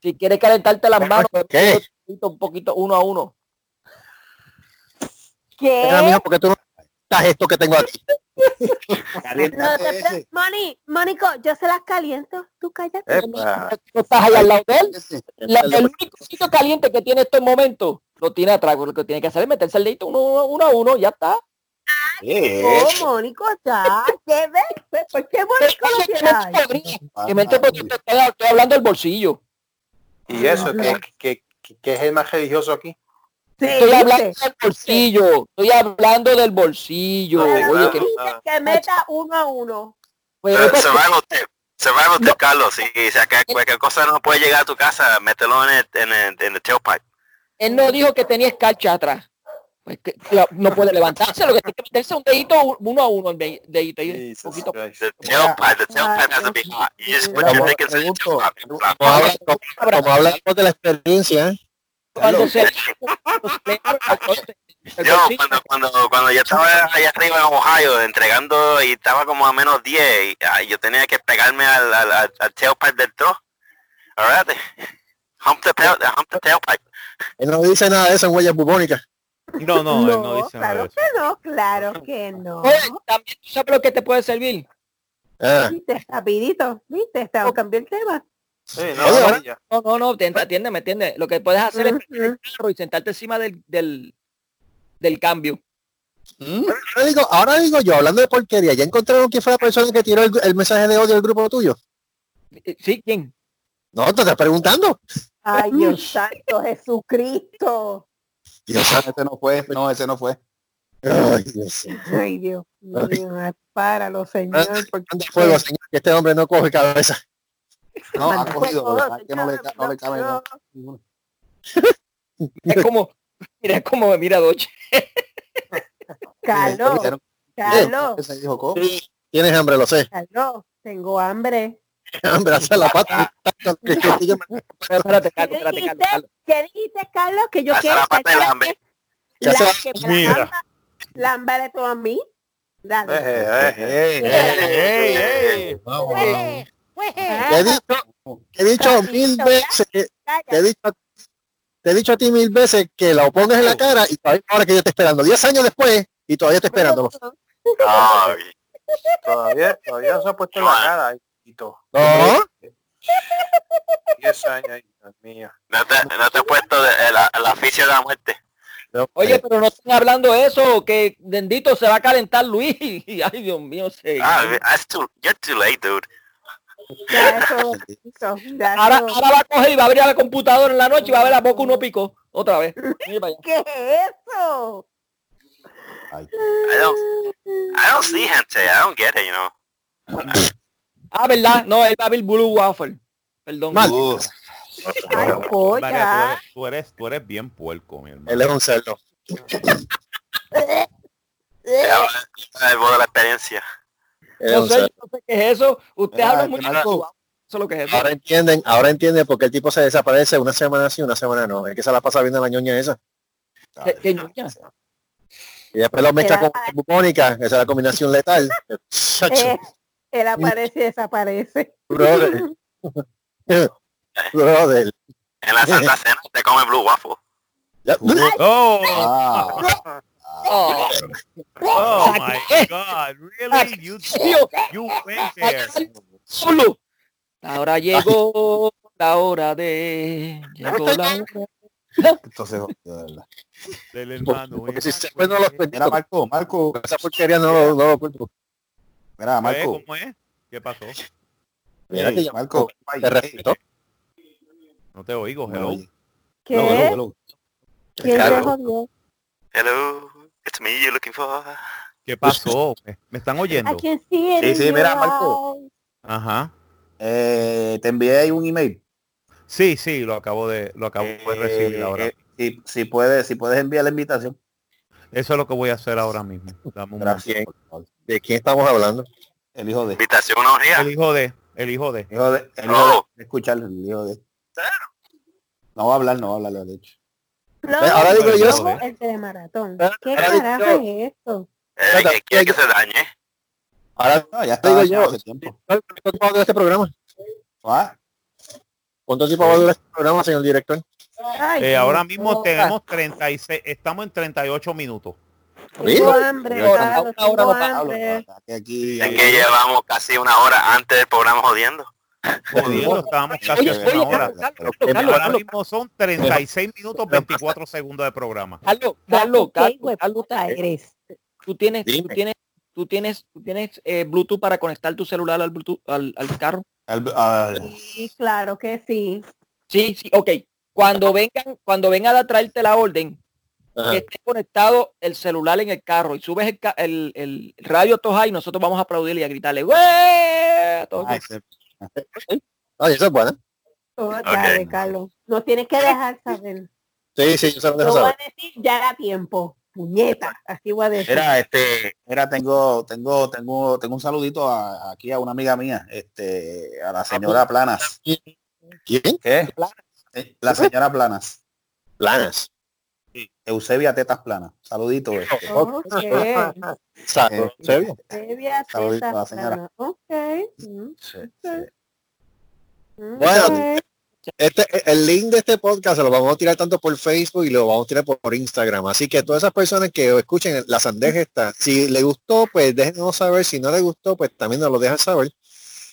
si quieres calentarte las manos, ¿Qué? un poquito, un poquito, uno a uno. ¿Qué? mijo, porque tú no estás esto que tengo aquí. [laughs] No te Moni, Mónico, yo se las caliento. Tú cállate. No estás ahí al lado de él. La- el único sitio caliente que tiene estos momentos lo tiene atrás. Lo que tiene que hacer es meterse el dedito uno, uno, uno a uno, ya está. Mónico, ya. ¿Qué ves? ¿Por qué Mónico lo tiene ahí? Que me porque estoy, estoy hablando del bolsillo. Y eso, que, que, es el más religioso aquí. Sí, Estoy hablando del bolsillo. Estoy hablando del bolsillo. Pero Oye, tú que, dices que meta uno a uno. pues, Eh, pues, Survival tip. Survival tip, Carlos. Si si acá cualquier cosa no puede llegar a tu casa, mételo en el, en el, en el tailpipe. él no dijo que tenía escarcha atrás. Pues que, la- no puede levantarse, lo que tiene que meterse es un dedito uno a uno, el de- dedito ahí, un poquito. Christ. The tailpipe, the tailpipe has to be hot. You just put your Como- dick inside the tailpipe. hablamos de la experiencia, ¿eh? Cuando se, Yo, cuando, cuando, cuando yo estaba allá arriba en Ohio entregando y estaba como a menos 10, y, ah, yo tenía que pegarme al, al, al, al tailpipe del truck. Alright. Hump the, tail, hump the tailpipe. él no dice nada de eso en huellas bubónicas. No, no, él no dice nada claro de eso. que no, claro que no. Oye, también tú sabes lo que te puede servir. Ah, Viste, rapidito, viste, Está- cambió el tema. Sí, no, Oye, no. No, no, no, te atiende, me entiendes. Lo que puedes hacer es Ujú. prender el carro y sentarte encima del, del, del cambio. ahora, digo, ahora digo yo, hablando de porquería, ¿ya encontraron quién fue la persona que tiró el, el mensaje de odio del grupo tuyo? Eh, ¿Sí? ¿Quién? No, te estás preguntando. Ay, [laughs] Dios santo, Jesucristo. Dios, Ese no fue, no, ese no fue. ay, Dios. Ay, Dios mío, páralo, señor. porque- fuego, señor, que este hombre no coge cabeza. No, ha cogido, es que no le, no le cabe. no. Es como, mira cómo me mira Doche. [laughs] Carlos, Carlos, tienes hambre, lo sé. Carlos, tengo hambre. [laughs] Hace la pata. [laughs] Espérate, Carlos, ¿Qué espérate, dijiste? Carlos. ¿Qué dijiste, Carlos? Que yo quiero la pata del que- hambre. ¿Qué hace la la- que me Mira. lámbale tú a mí. Dale. ¡Ey, ey. Te he dicho, te he dicho mil veces, te he dicho, te he dicho a ti mil veces que la pongas en la cara y todavía ahora que yo estoy esperando. Diez años después y todavía estoy esperándolo. Ay, Todavía, todavía no se ha puesto en la cara. Y todo. No, 10 años, Dios mío. no te, no te he puesto de, el, el oficio de la muerte. no. Oye, pero no están hablando de eso, que bendito se va a calentar Luis. [laughs] Ay, Dios mío, sí. Ah, that's too, you're too late, dude. Eso, eso, Ahora, ahora va a coger y va a abrir la computadora en la noche y va a ver la boca uno pico. Otra vez. ¿Qué es eso? I don't, I don't see gente. I don't get it, you know. [laughs] Ah, ¿verdad? No, él va a abrir Blue Waffle. Perdón. Mal. Ay, polla. tú, eres, tú eres tú eres bien puerco, mi hermano. Él es un cerdo. El voz de la experiencia. No sé, no sé qué es eso. Usted habla. Marco- Eso es lo que es eso. Ahora entienden, ahora entienden por qué el tipo se desaparece una semana sí, una semana no. Es que se la pasa viendo la ñoña esa. ¿Qué- qué ñoña? Y después lo mezcla con bubónica, esa es la combinación letal. [laughs] Eh, él aparece y desaparece. brother. [laughs] brother. En la Santa Cena te come Blue Waffle. Oh, Ah, Oh, oh my God, really? You, you went there. solo. Ahora llegó la hora de... Llegó la hora. entonces, de verdad. Del hermano. Porque ese. si se no los Marco, Marco, esa porquería no lo, no lo culpo. Mira, ¿Eh? Marco, ¿Cómo es? ¿Qué pasó? Mira que Ey, ya- Marco, te respeto. No te oigo, No, hello. ¿Qué? Hello, hello, hello. ¿Quién? Hello, it's me you're looking for. ¿Qué pasó? ¿Me, están oyendo? I can see it Sí, sí, mira, Marco. Ajá. Eh, te envié ahí un email. Sí, sí, lo acabo de, lo acabo de recibir Eh, ahora. eh, si, si puedes, si puedes enviar la invitación. Eso es lo que voy a hacer ahora mismo. Dame un Gracias. Bien. ¿De quién estamos hablando? El hijo de. Invitación a orgía. El hijo de, el hijo de. El hijo de, el hijo No. de, escuchar el hijo de. No va a hablar, no va a hablar, de hecho. Flow, ahora digo yo- el telemaratón. Ahora ¿Qué carajo es esto? Eh, que quiere que se dañe. Ahora No, ya te digo está yo. ¿Cuánto tiempo va a durar este programa? Ah, ¿Cuánto tiempo va a durar este programa, señor director? Ay, Eh, ahora mismo tenemos 36, estamos en 38 minutos. Tengo hambre, tengo hambre. aquí, Es que llevamos casi una hora antes del programa jodiendo. Jodiendo, estábamos casi Oye, una oye, hora. Carlos, Carlos, Pero- Carlos, Ahora mismo son 36 minutos 24 segundos de programa. Carlos, Carlos, ¿Qué Carlos, hijo de Carlos, puta eres? tú tienes, tú tienes, tú tienes, tú tienes eh, Bluetooth para conectar tu celular al Bluetooth, al, al carro. al- al- Sí, claro que sí. Sí, sí, ok. Cuando vengan, cuando vengan a traerte la orden, Ajá. que esté conectado el celular en el carro y subes el, el, el radio todo high, nosotros vamos a aplaudirle y a gritarle, ¡Güey! a todos. Ay, se- eso es bueno. Oh, dale, Carlos. Nos tienes que dejar saber. Sí, sí, yo se lo dejo voy a saber. decir ya era tiempo. Puñeta. Así voy a decir. Mira, este, mira, tengo, tengo, tengo, tengo un saludito a- aquí a una amiga mía, este, a la señora Planas. ¿Quién? ¿Qué? Eh, La señora Planas. Planas. Eusebia Tetas Planas. Saludito. este. Ok. Saco. Eh, ¿Serio? Previa Saludito a la teta señora. sana. Ok. Mm, Sí, sí. Bueno. Este, el link de este podcast se lo vamos a tirar tanto por Facebook y lo vamos a tirar por, por Instagram. Así que todas esas personas que escuchen la sandeja está, si le gustó, pues déjenos saber. Si no le gustó, pues también nos lo dejan saber.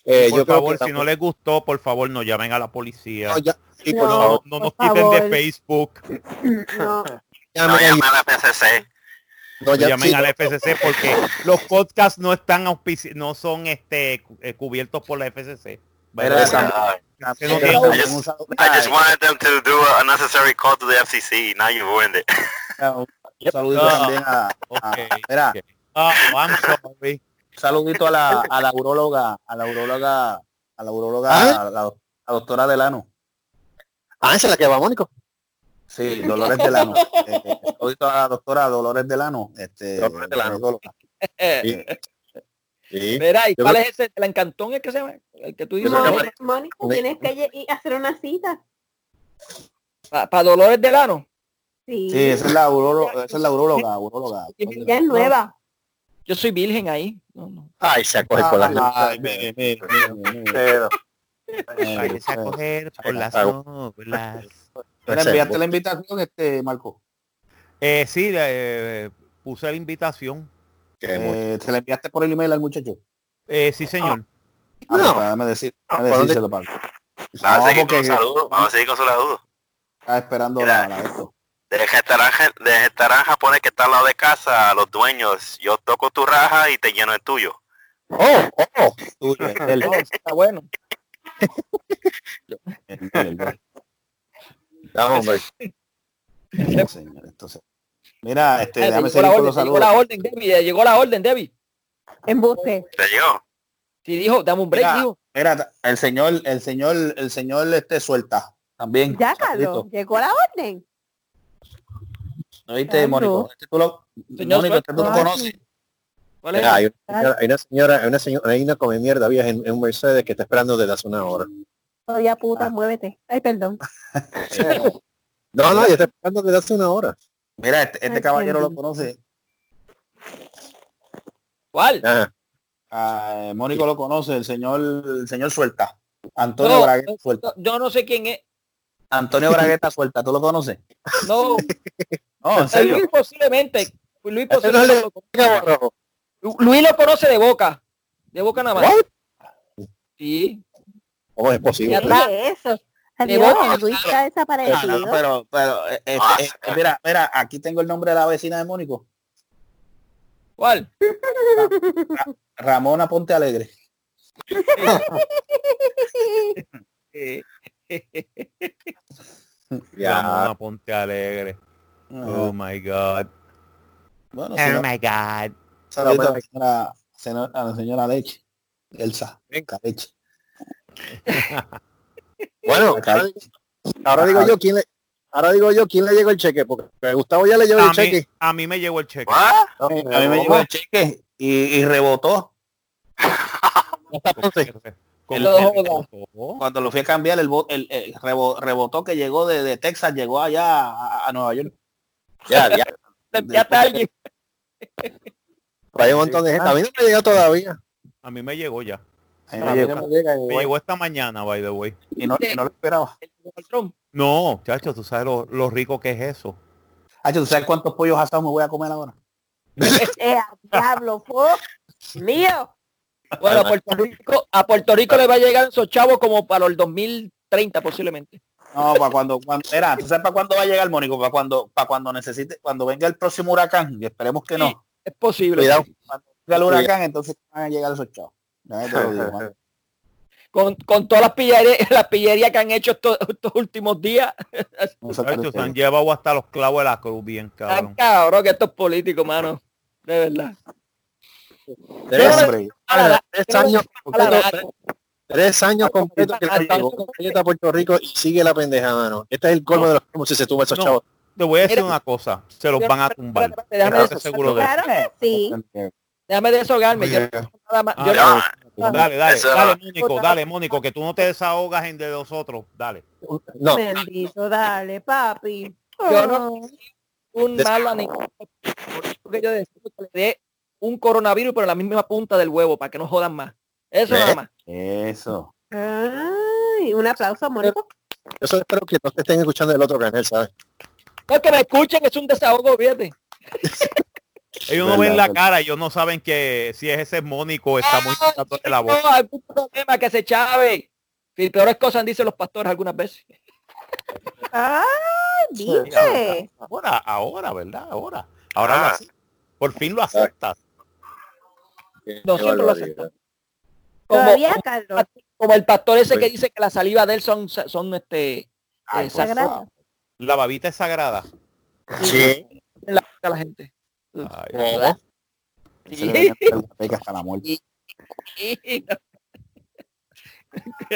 Eh, por yo creo favor, que si no les gustó, por favor, no llamen a la policía. No, ya- sí, por No. No, favor, no nos por quiten de. Facebook, No. llamen No ahí. llame a la PCC. No, ya- llamen sí, a la FCC porque los podcasts no están auspici no son este eh, cubiertos por la FCC. I just- saludo- I just wanted them to do a unnecessary call to the FCC. Now you ruined it. [laughs] un saludito No. también a, a- Ok, mira. Oh, I'm sorry. Saludito a la, a la uróloga, a la uróloga, a la uróloga, ¿Ah? a la, a la doctora Delano. Ah, esa es la que va, Mónico. Sí, Dolores Delano. Eh, eh, saludito a la doctora Dolores Delano. Este, Dolores Delano. Sí. Sí. Mira, ¿y Yo cuál creo- es ese? ¿El encantón el que se llama? El que tú dices. Mónica, tienes que ir a hacer una cita. Para Dolores Delano. Sí. Sí, esa es la uróloga, esa es la uróloga, uróloga. Ya es nueva. Yo soy virgen ahí. No, no. Ay, se acoge por las Ay, mire, mire, mire, mire. Pero, Váyase a coger por las Ah, novelas. Mira, enviaste la invitación, este Marco. Eh, sí, eh, puse la invitación. Eh, se la enviaste por el email al muchacho. Eh, sí, señor. Ah, No. pues, déjame decir, déjame ¿Por dónde? decírselo, Pablo. Vamos a seguir con porque los saludos. Vamos a seguir con su saludos. estaba esperando la, la esto. De restaurante, de restaurante japonés que está al lado de casa, a los dueños, yo toco tu raja y te lleno el tuyo. Oh, oh, oh. Tuyo, [laughs] el del- No, está bueno. el el Vamos, hombre. Señor, entonces. Mira, este, déjame llegó, la seguir con orden, los llegó la saludos. orden, Debbie. Llegó la orden, Debbie. Embuste. ¿Te llegó? Sí, dijo, dame un break, Mira, dijo. Mira, el señor, el señor, el señor este suelta. también. Ya. Carlos, llegó la orden. ¿No viste. Mónico? Este tú lo, Mónico, este tú lo conoces. ¿Cuál es? Mira, hay, una señora, hay una señora, hay una señora, hay una come mierda vieja en, en un Mercedes que está esperando desde hace una hora. Oye, Ah. puta, muévete. Ay, perdón. [laughs] No, no, ya está esperando desde hace una hora. Mira, este, este Ay, caballero lo conoce. ¿Cuál? Ajá. Ah, Mónico lo conoce, el señor, el señor Suelta. Antonio No, Bragueta Suelta. Yo no sé quién es. Antonio Bragueta Suelta, ¿tú lo conoces? No, [laughs] No, en serio. Luis posiblemente. Luis no posiblemente lo- Luis lo conoce de boca. De boca nada más. What? Sí. ¿Cómo es posible? Ya está. ¿Qué es eso? De Adiós, boca. Luis está Ah, desaparecido. no, pero, pero, eh, eh, Ah, eh, mira, mira, aquí tengo el nombre de la vecina de Mónico. ¿Cuál? Ramona Ponte Alegre. [laughs] [laughs] Ya. Ramona Ponte Alegre. Oh my God. Bueno, Oh my God. a la señora, señora- a la señora Leche. Elsa. Venga, Leche. [laughs] Bueno, ahora, ahora digo yo quién le, ahora digo yo quién le llegó el cheque, porque Gustavo ya le llevó A el mí, cheque. a mí me llegó el cheque. ¿Ah? A mí me llegó el [laughs] cheque y, y rebotó. Cuando lo fui a cambiar, el, bo- el, el rebo- rebotó que llegó de, de Texas, llegó allá a, a Nueva York. Ya, ya. [laughs] Ya está alguien. Hay un montón de gente. A mí no me llegó todavía. A mí me llegó ya. A mí me llegó. no me llega Me llegó esta mañana, by the way. Y no, y no lo esperaba. No, chacho, tú sabes lo, lo rico que es eso. Hacho, ¿tú sabes cuántos pollos asados me voy a comer ahora? [laughs] Eh, diablo. Mío. Bueno, a Puerto Rico, a Puerto Rico le va a llegar esos chavos como para el 2030 posiblemente. No, para cuando, cuando, era, ¿tú sabes para cuándo va a llegar, Mónico? Para cuando, para cuando necesite, cuando venga el próximo huracán, y esperemos que no. Es posible. Cuidado. Cuando venga el huracán, entonces van a llegar esos chavos. [laughs] Con, con todas las pillerías, las pillerías que han hecho estos, estos últimos días. [laughs] Se han llevado hasta los clavos de la cruz, bien Tan cabrón. cabrón que estos políticos, mano. De verdad. Tres, Hombre, años tres años completos que le galleta a Puerto Rico y sigue la pendeja, mano. Este es el colmo de los como si se tumba esos No. chavos. Te voy a decir una cosa, se los van a tumbar. déjame seguro de eso. Claro que sí. Déjame desahogarme. Yo, nada Ah, no- Dale, dale, Eso- dale, Mónico, dale, Mónico, que tú no te desahogas en de los otros. Dale. No, Bendito, dale, papi. Yo no- Oh. un Des- mal animal. Porque yo que le dé un coronavirus pero la misma punta del huevo para que no jodan más. Eso nada más. Eso. Ay, un aplauso, Mónico. yo solo espero que no te estén escuchando del otro canal, ¿sabes? No que me escuchen, es un desahogo, fíjate. [laughs] Ellos no ven la cara, ellos no saben que si es ese Mónico está muy de la voz. No, algún problema que se chave. Si peores cosas dicen los pastores algunas veces. Ay, dice. Ahora, ahora, ¿verdad? Ahora. Ahora lo Ah. ace- Por fin lo aceptas. No, siempre lo barbaridad. Como, Todavía, como, Carlos. como el pastor ese que Pues- dice que la saliva de él son, son este Ay, eh, por sagradas Sagrado. La babita es sagrada. Sí. en la la gente. Ay.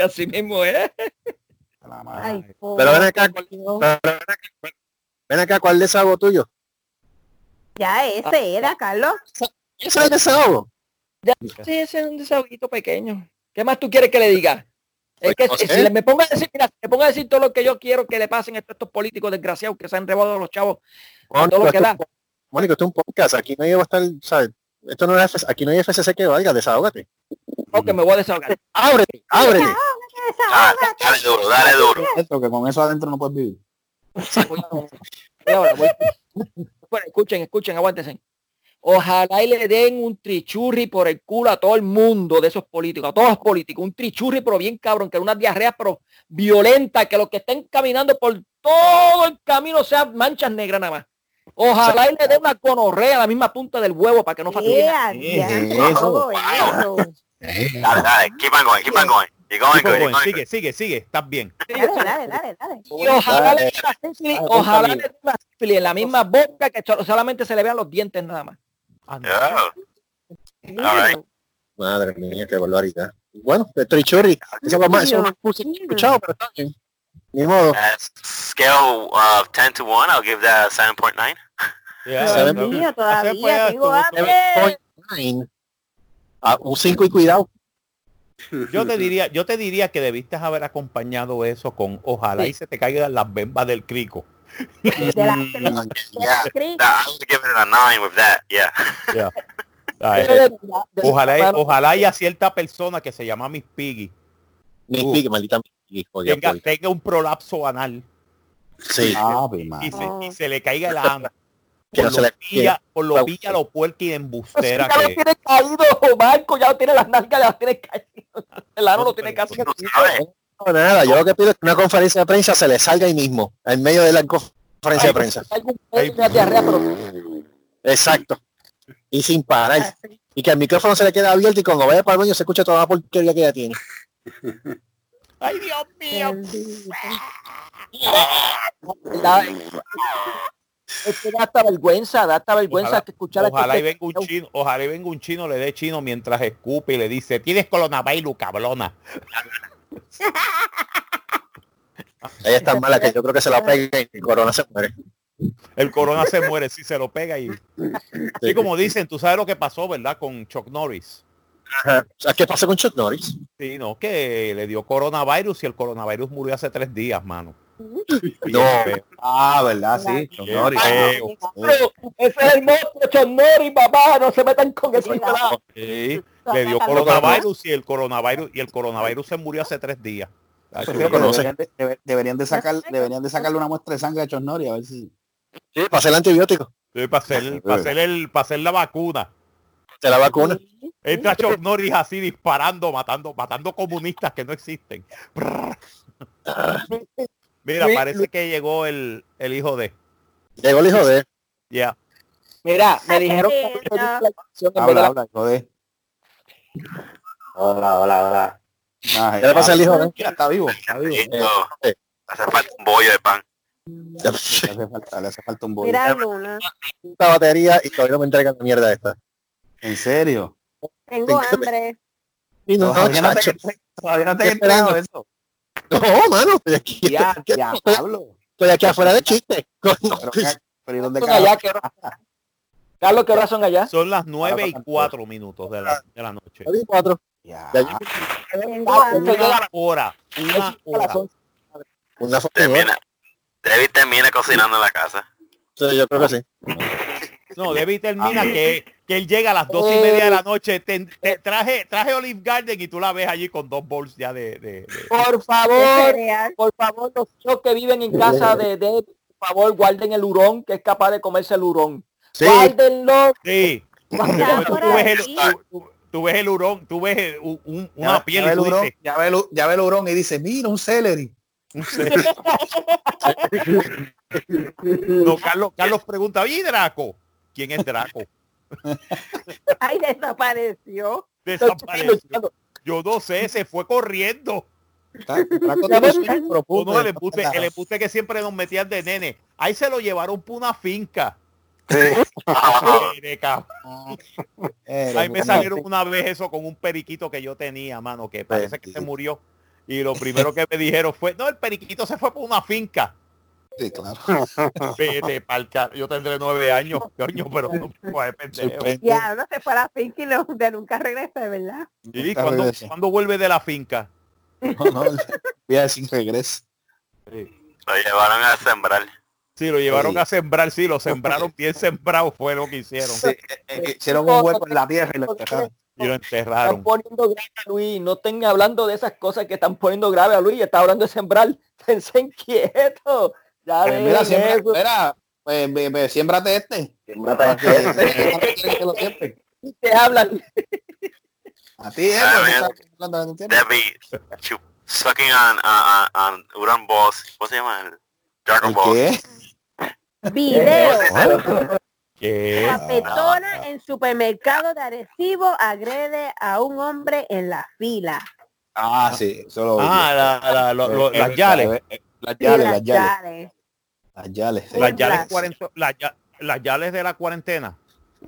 Así mismo es. Ay, Pero ven acá. Pero ven acá, ven acá, ¿cuál desahogo tuyo? Ya ese era, Carlos. ¿Ese es el desahogo? Sí, ese es un desahoguito pequeño. ¿Qué más tú quieres que le diga? Es Pues que no si le- me pongo a decir, mira, si me pongo a decir todo lo que yo quiero que le pasen a estos políticos desgraciados que se han robado a los chavos, a todo lo que da. Mónico, esto es un podcast, aquí nadie va a estar, ¿sabes? Esto no es, aquí no hay FCC que valga, desahógate. Ok, me voy a desahogar. [laughs] Ábrete, ábrete. Dale duro, dale duro. Esto que con eso adentro no puedes vivir. Voy a- voy ahora, voy. Bueno, escuchen, escuchen, aguántense. Ojalá y le den un trichurri por el culo a todo el mundo de esos políticos, a todos los políticos, un trichurri pero bien cabrón, que una diarrea pero violenta, que los que estén caminando por todo el camino sean manchas negras nada más. Ojalá y le den una conorrea a la misma punta del huevo para que no fatiguen. Yeah, ya, eso. todo eso. Dale, dale. Keep on going, keep on going. Keep going, Chico, good, buen, keep going. sigue, sigue, sigue, estás bien. Dale, dale, dale, dale. Y ojalá le Dale. den una sífilis, Dale, ojalá dale. le den una sífilis en la misma boca que solamente se le vean los dientes nada más. Ah. Yeah. All right. Madre mía, qué barbaridad. Bueno, de. Eso es lo más, eso es lo más escuchado, pero está bien. Ni modo. Uh, scale of 10 to 1, I'll give that a 7.9. Yeah, todavía pues, tengo como hambre. 7.9. Ah, un 5 y cuidado. Yo te diría, yo te diría que debiste haber acompañado eso con ojalá y se te caigan las bembas del crico. Yeah, la crisis. that, I would give it a 9 with that, yeah. Ay, de verdad, de ojalá, verdad, ojalá haya cierta persona que se llama Miss Piggy Ni Uh. pique, maldita Piggy, tenga, tenga un prolapso anal Sí. Ave y se, Oh. y se le caiga el ano. Por no se lo le- pilla, por lo pilla lo puerca y embustera ya lo que tiene caído, Marco, ya lo tiene las nalgas, ya lo tiene caído. El ano lo tiene casi. No, nada, yo lo que pido es que una conferencia de prensa se le salga ahí mismo, en medio de la conferencia de prensa. algún una diarrea, pero Exacto. Y sin parar. Y que el micrófono se le quede abierto y cuando vaya para el baño se escucha toda la porquería que ella tiene. ay Dios mío es que da hasta vergüenza, da hasta vergüenza Ojalá- que escuchar a ojalá y venga un chino ojalá y venga un chino le dé chino mientras escupe y le dice tienes coronavirus cabrona Ella es tan mala que yo creo que se la pega y el corona se muere. el corona se muere si se lo pega y y como dicen tú sabes lo que pasó verdad con Chuck Norris Ajá. ¿Qué pasa con Chuck Norris? Sí, no, que le dio coronavirus y el coronavirus murió hace tres días, mano. [laughs] No. Ah, ¿verdad? Sí. Feo. Pero ese es el monstruo Chonori, papá, no se metan con eso. Sí, le dio coronavirus y el coronavirus y el coronavirus se murió hace tres días. Que conoce. deberían, de, debe- deberían de sacar, deberían de sacarle una muestra de sangre a Chosnori a ver si. Sí, para hacer el antibiótico. Sí, para hacer, para hacer el, para hacer la vacuna. De la vacuna. Entra Chuck Norris así disparando, matando, matando comunistas que no existen. Mira, Luis- parece que llegó el, el hijo de. Llegó el hijo de. Ya. Mira, me dijeron que Ay, no. de Habla, la- habla, joder. Hola, hola, hola. Ah, ¿Qué le pasa al hijo de? Mira, está vivo, está vivo. Le eh. hace falta un bollo de pan. hace falta, le hace falta un bollo. Mira, Luna. Esta batería y todavía no me entregan la mierda esta. ¿En serio? Tengo hambre. Y no, todavía, no te, todavía no te he Estoy esperando. entregado eso. No, mano, estoy aquí, Ya, estoy, ya, [laughs] Pablo. estoy aquí afuera de chiste. [laughs] Pero, ¿qué- pero ¿y dónde son carajo? allá, ¿qué hora- Carlos, ¿qué horas son allá? Son las nueve y faltan cuatro minutos de la, de la noche. Nueve y cuatro. Ya. Ya yo- hambre. Una hora, una hora. Una. Termina. David termina cocinando en la casa. Sí, yo creo que sí. No, Debbie termina que, que él llega a las dos y media de la noche. Te, te- traje, traje Olive Garden y tú la ves allí con dos bowls ya de, de- de- Por favor, por favor, los chicos que viven en casa de, de por favor, guarden el hurón, que es capaz de comerse el hurón. Sí, Guárdenlo. Sí. Tú, ves el, ahí. tú, tú- tú ves el hurón, tú ves el- un- un- Ya, una piel ya ve y el tú hurón, dices, ya ve el, ya ve el hurón y dice, mira un celery. [laughs] no, Carlos, Carlos pregunta, oye Draco, ¿quién es Draco? [laughs] Ay, desapareció. Desapareció. Yo no sé, se fue corriendo. Está- profundo. El embuste, el embuste que siempre nos metían de nene. Ahí se lo llevaron por una finca. [laughs] Nene, cabrón. Eh, Ahí me salieron una vez eso con un periquito que yo tenía, mano, que parece que se murió. Y lo primero que me dijeron fue, no, el periquito se fue por una finca. Sí, claro. [laughs] Vete pa'l Yo tendré nueve años, coño, pero no. Ya no se fue a la finca y no, de nunca regrese, ¿verdad? ¿Y Nunca cuándo, regresa. cuándo vuelve de la finca? No, no, voy a decir regreso. Lo llevaron a sembrar. Sí, lo llevaron Sí. a sembrar, sí, lo sembraron bien sembrado, fue lo que hicieron. Sí, eh, eh, hicieron un hueco en la tierra y lo enterraron. Y lo Están enterraron. poniendo grave a Luis, no estén hablando de esas cosas que están poniendo grave a Luis, está hablando de sembrar, [laughs] pensé quieto. Ya Eh, ven mira, siembra, eso. mira, pues, ve- ve, siémbrate este. Que- este. lo [laughs] te hablan. A ti, eh, Ah, pues, tiempo. Debbie sucking on, on, on, on Udon balls. ¿Cómo se llama? El Dragon ¿El Ball. qué? Video. [laughs] ¿Qué? Capetona en supermercado de Arecibo agrede a un hombre en la fila. Ah, sí, solo. Ah, la- la- lo- lo- Eh, las eh, yales. Las yales, las yales. Las yales. sí. Las yales, Las- cuarento- las ya- las yales de la cuarentena.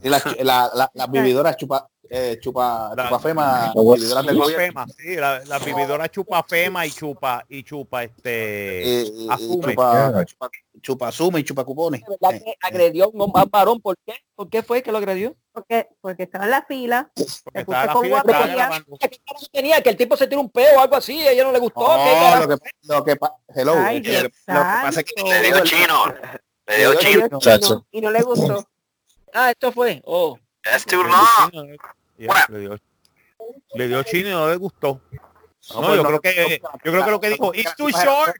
Y las, la, la, las vividoras chupa, eh, chupa, La- chupafema, La- vividoras del gobierno. Chupafema, sí, la, la vividora chupa fema y chupa y chupa este Eh, eh, asume. chupa, chupa, chupa asume y chupa cupones. Verdad que agredió a un varón. ¿Por qué? ¿Por qué fue que lo agredió? Porque, porque estaba en la fila. Porque estaba la con fila, estaba guapería. grabando. ¿Qué carajo tenía? Que el tipo se tiró un peo o algo así. A ella no le gustó. lo que, lo que pa- hello, Ay, lo, que, lo que Dios pasa es que. Le digo chino. Le digo Le chino. Y y no le gustó. Ah, esto fue. Oh. That's too Le dio long. chino, eh. Le dio- le dio chino y no le gustó. No, pues yo no- creo que yo creo que lo que dijo it's too short.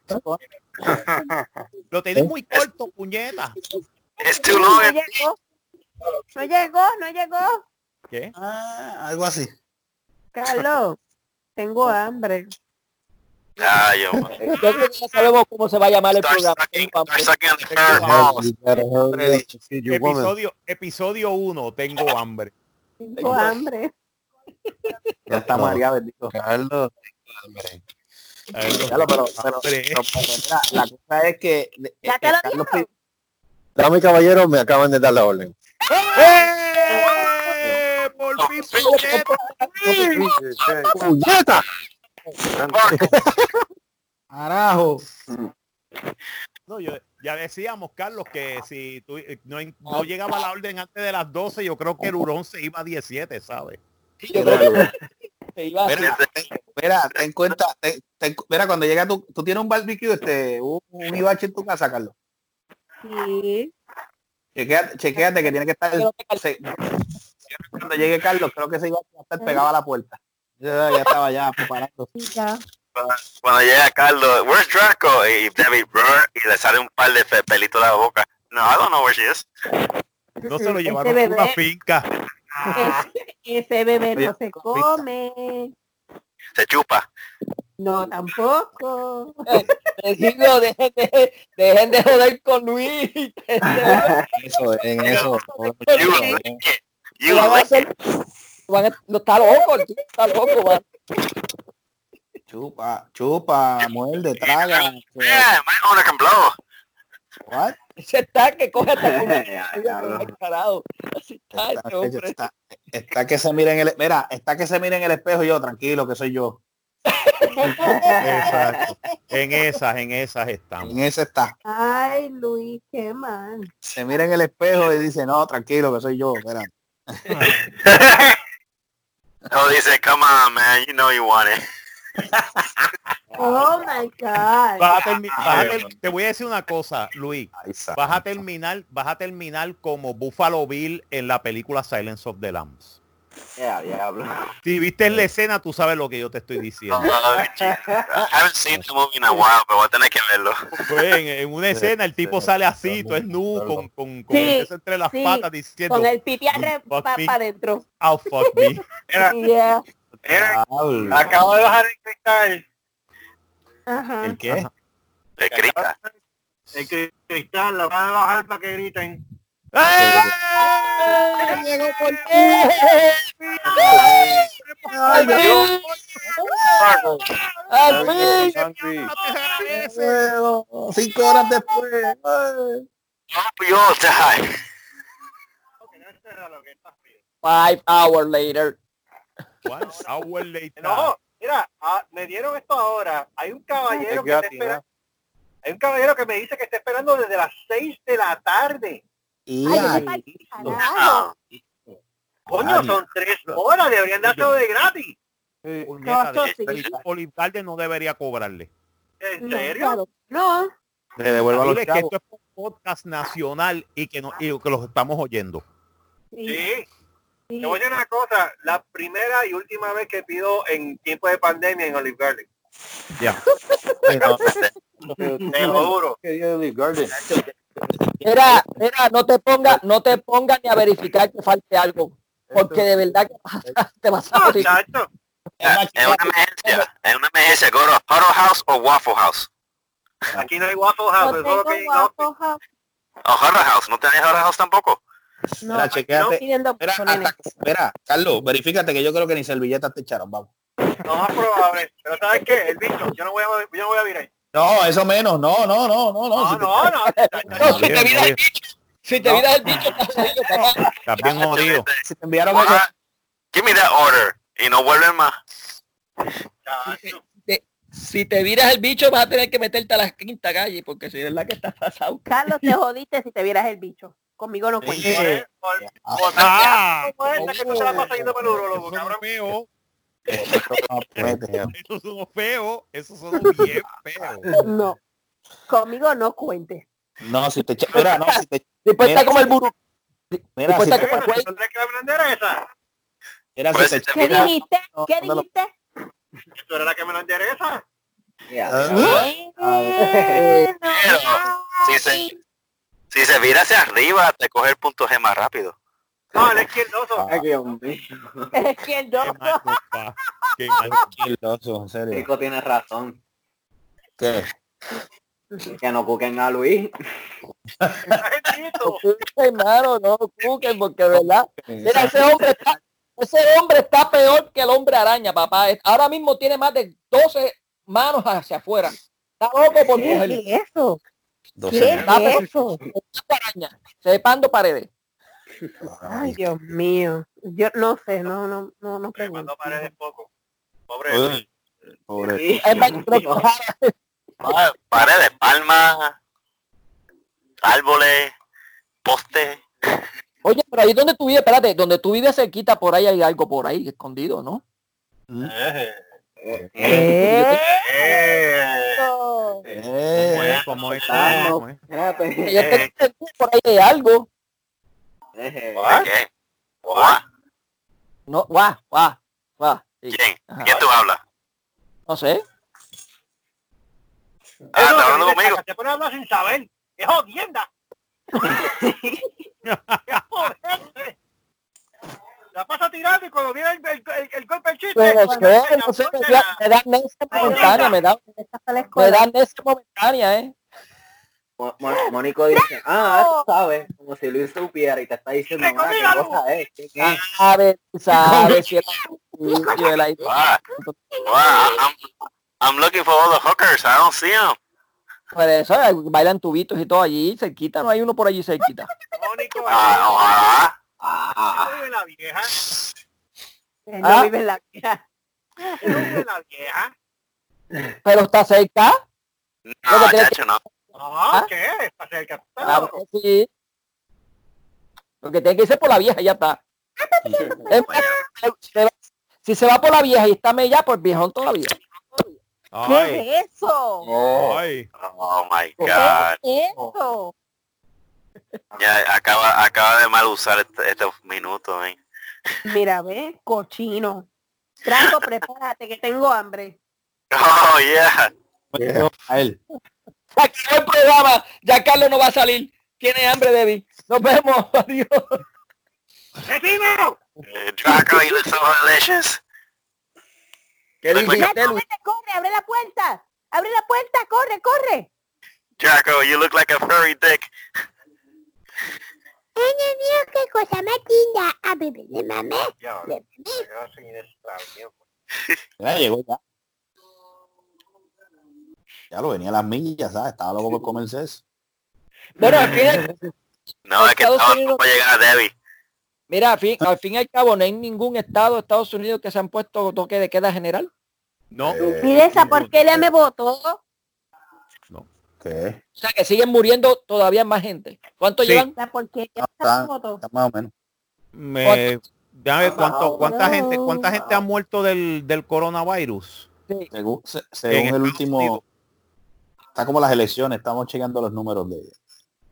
[laughs] Lo tenés muy corto, puñeta. It's too No long. llegó. No llegó, no llegó. ¿Qué? Ah, algo así. Carlos, tengo [laughs] hambre. Ay, [laughs] que ya sabemos cómo se va a llamar el Start programa. Episodio episodio 1, tengo hambre. Tengo hambre. Ya está María, bendito. Carlos. Ya lo- pero, pero- Hambre. pero- pero mira, la cosa es que eh, Ya te eh, lo Carlos dijo. Dame caballero, me acaban de dar la orden. ¡Eh! Por fin, puñeta. Carajo. [laughs] No, yo- ya decíamos, Carlos, que si tú, eh, no, no llegaba la orden antes de las 12, yo creo que el hurón se iba a 17, ¿sabes? Yo creo que se iba a Mira, ten, mira, ten cuenta, ten- ten- mira, cuando llega tú, tú tienes un barbecue, este, un, un hibachi en tu casa, Carlos. Sí. Chequéate, chequéate que tiene que estar, se- cuando llegue Carlos, creo que se iba a estar pegado a la puerta. Ya, ya estaba ya preparando. [laughs] ya. Cuando llega Carlos, where's Draco? Y Debbie, y le sale un par de pe- pelitos de la boca. No, I don't know where she is. No se lo Ese llevaron a bebé- una finca. Ese, [laughs] ese bebé no se come. Se chupa. No, tampoco. Les digo, dejen de, dejen de joder con Luis. [laughs] Eso, en eso. You. You Van a no está loco, el tipo está loco, man. Chupa, chupa, muerde, traga. Yeah, my owner can blow. What? Ese está que coge hasta con. [laughs] Así está Está, ese hombre. está- está que se mira en el, mira, está que se mira en el espejo y yo, tranquilo, que soy yo. Exacto. En esas, en esas estamos. En ese está. Ay, Luis, qué mal. Se mira en el espejo y dice, no, tranquilo, que soy yo. Espera. [laughs] Oh, dice, come on, man. You know you want it. [laughs] Oh my God. Vas a vas a te voy a decir una cosa, Luis. Vas a terminar, vas a terminar como Buffalo Bill en la película Silence of the Lambs. Ya, diablo. Si viste en la escena, tú sabes lo que yo te estoy diciendo. Oh, Jesus. I haven't seen the movie in a while, pero voy a tener que verlo. Pues, en, en una escena el tipo sale así, todo es nu, con, con, con Sí, el entre las sí, patas diciendo, Con el pipi para adentro. oh fuck me. [laughs] Yeah. Diablo. Acabo de bajar el cristal. Ajá. ¿El qué? Ajá. De grita. El cri- cristal lo van a bajar para que griten. ¡Eh! Llegó por. Ay. Cinco horas después. Ay. Five hours later. One hour later. No, mira, ah, me dieron esto ahora. Hay un caballero que está esperando. Hay un caballero que me dice que está esperando desde las 6 de la tarde. Y Ay, pa'l carajo. Coño, Ay. son tres horas, deberían dárselo de gratis. Puñeta, No, de- sí. de- Olive Garden no debería cobrarle. ¿En No, serio? No. le devuelvo a los Dile que chavos. esto es un podcast nacional y que, no, y que los estamos oyendo. Sí, Sí. sí. Te voy a decir una cosa, la primera y última vez que pido en tiempo de pandemia en Olive Garden. Ya. [laughs] No. Te lo juro. Mira, mira, no te pongas, no te pongas ni a verificar que falte algo. Porque de verdad que [laughs] te vas a No, morir. chacho. Es una emergencia. Es una emergencia. Go to Huddle House o Waffle House. Aquí no hay Waffle House, No es solo tengo que Waffle House. O Huddle House. ¿No tenés Huddle House tampoco? No, Mira, chequéate. pidiendo Mira, hasta- mira, Carlos, verifícate que yo creo que ni servilletas te echaron, vamos. [laughs] No más probable. Pero ¿sabes qué? El bicho, yo no voy a, yo no voy a virar. No, eso menos, no, no, no, no, no. No, si te- no, no. No, si te viras el bicho, si te viras el bicho, estás jodido, papá. Estás bien jodido. Si te enviaron eso, Give me that order. Y no vuelven más. Si te viras el bicho vas a tener que meterte a la quinta calle porque si es la que está pasado. Carlos, te jodiste si te vieras el bicho. Conmigo no cuentes. Ah, ¿Cómo [laughs] es? que tú se la pasas yendo para el eso urologo, sonó cabrón? feo, Eso eso sonó feo, eso sonó bien feo. [laughs] No. Conmigo no cuentes. No, si te echa- mira, no, si te, [laughs] Después está como el burro. mira, Después si está te, como el güey. ¿Tendré que aprender esa? mira, si te- ¿Qué dijiste? ¿Qué dijiste? ¿Tú eres la que me lo endereza? Pero, si se, si se vira hacia arriba, te coge el punto G más rápido. No, el izquierdoso. Es que el Qué dos. mal, compa, qué mal. Tranquiloso, en serio. Chico tiene razón. ¿Qué? Que no cuquen a Luis. Bendito. hermano, no cuquen porque de verdad. Mira, ese hombre está, ese hombre está peor que el hombre araña, papá. Ahora mismo tiene más de 12 manos hacia afuera. Está loco por ¿Qué es eso? ¿Qué es eso? araña, cepando paredes. Ay, Dios mío. Yo no sé, no, no, no, no pregunto. paredes poco. Pobre. Pobre. Paredes, palmas, árboles, postes. Oye, pero ahí donde tú vives, espérate, donde tú vives cerquita, por ahí hay algo por ahí escondido, ¿no? Eh, eh. Eh, ¿Cómo por ahí hay algo. ¿What? ¿Qué? What? No, guau, guau, guau. Sí, ¿Quién? Ajá. ¿Quién tú hablas? No sé. Ah, Eso, ¿estás hablando que conmigo? Te pone a hablar sin saber. ¡Es jodienda! [laughs] ¡Es! La pasa tirando y cuando viene el, el, el, el golpe el chiste... Pero sé, se no sé, me da, me da amnesia momentánea, me da, me da momentánea, ¿eh? Mo- Mo- Mónico dice, ah, tú sabes, como si Luis supiera y te está diciendo, ah, qué cosa es, ¿qué- qué es? A ver, tú sabes, si la [laughs] Wow. Wow, I'm, I'm looking for all the hookers. I don't see them. Por eso eh, bailan tubitos y todo allí, cerquita, no hay uno por allí cerquita. Mónico, Ah. Ah, ¿no vive la vieja? Él Ah. No vive la vida. ¿No vive la vieja? Pero está cerca, No, Lo. Ah, ¿Ah? ¿qué? Está cerca. claro que sí. Porque tiene que irse por la vieja y ya está. [laughs] Si se va por la vieja y está ya, pues viejón todavía. Ay, ¿Qué es eso? oh, ay. Oh my ¿Qué God. es eso? Ya acaba, acaba de mal usar este- estos minutos, man. Mira, ve, cochino. Franco, [laughs] prepárate que tengo hambre. Oh, yeah. A él. Se acabó el programa, ya Carlos no va a salir. Tiene hambre, Debbie. Nos vemos. Adiós. ¡Vecino! Eh, Draco, you look so delicious. ¿Qué dijiste, Luis? Corre, abre la puerta. Abre la puerta, corre, corre. Draco, you look like a furry dick. qué cosa más linda. A bebé de mamá. Ya llegó ya. Ya lo venía a las millas, ¿sabes? Estaba loco por comerse eso. Bueno, al fin, [laughs] No, es que Estados estaba Unidos- para llegar a Debbie. mira, al fin, al fin y al cabo, no hay ningún estado de Estados Unidos que se han puesto toque de queda general. No. Mire esa porquería me votó. ¿Qué? O sea, que siguen muriendo todavía más gente. ¿Cuánto Sí. llevan? No, esa me está, más o menos. Me, déjame cuánto, cuánta no. gente, cuánta gente ha muerto del, del coronavirus. Sí. Según, se- En según el Estados último, Unidos. Está como las elecciones, estamos chequeando los números de ellos.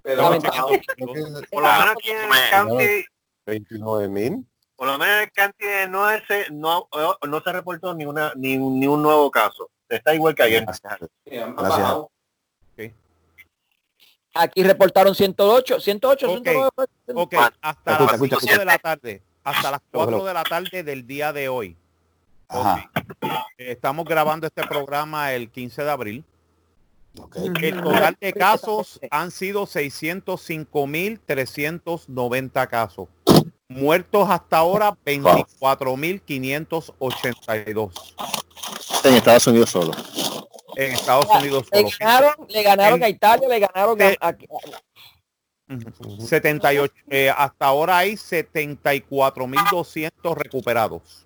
pero. Por lo menos aquí en el county, 29 mil. por lo menos en el county de no, se, no, no se reportó ni, una, ni, un- ni un nuevo caso. Está igual que ayer. Gracias. Gracias. Aquí reportaron 108, 108, Ok. 109. Ok, Juan, hasta escucha, las escucha, 4 de la tarde. Hasta las 4 Hello. de la tarde del día de hoy. Ajá. Eh, Estamos grabando este programa el 15 de abril. El total de casos han sido 605.390 casos. Muertos hasta ahora 24.582 En Estados Unidos solo. en Estados Unidos Le solo. ganaron, le ganaron En- a Italia, le ganaron a, a- Ujú. 78, eh, hasta ahora hay 74.200 recuperados.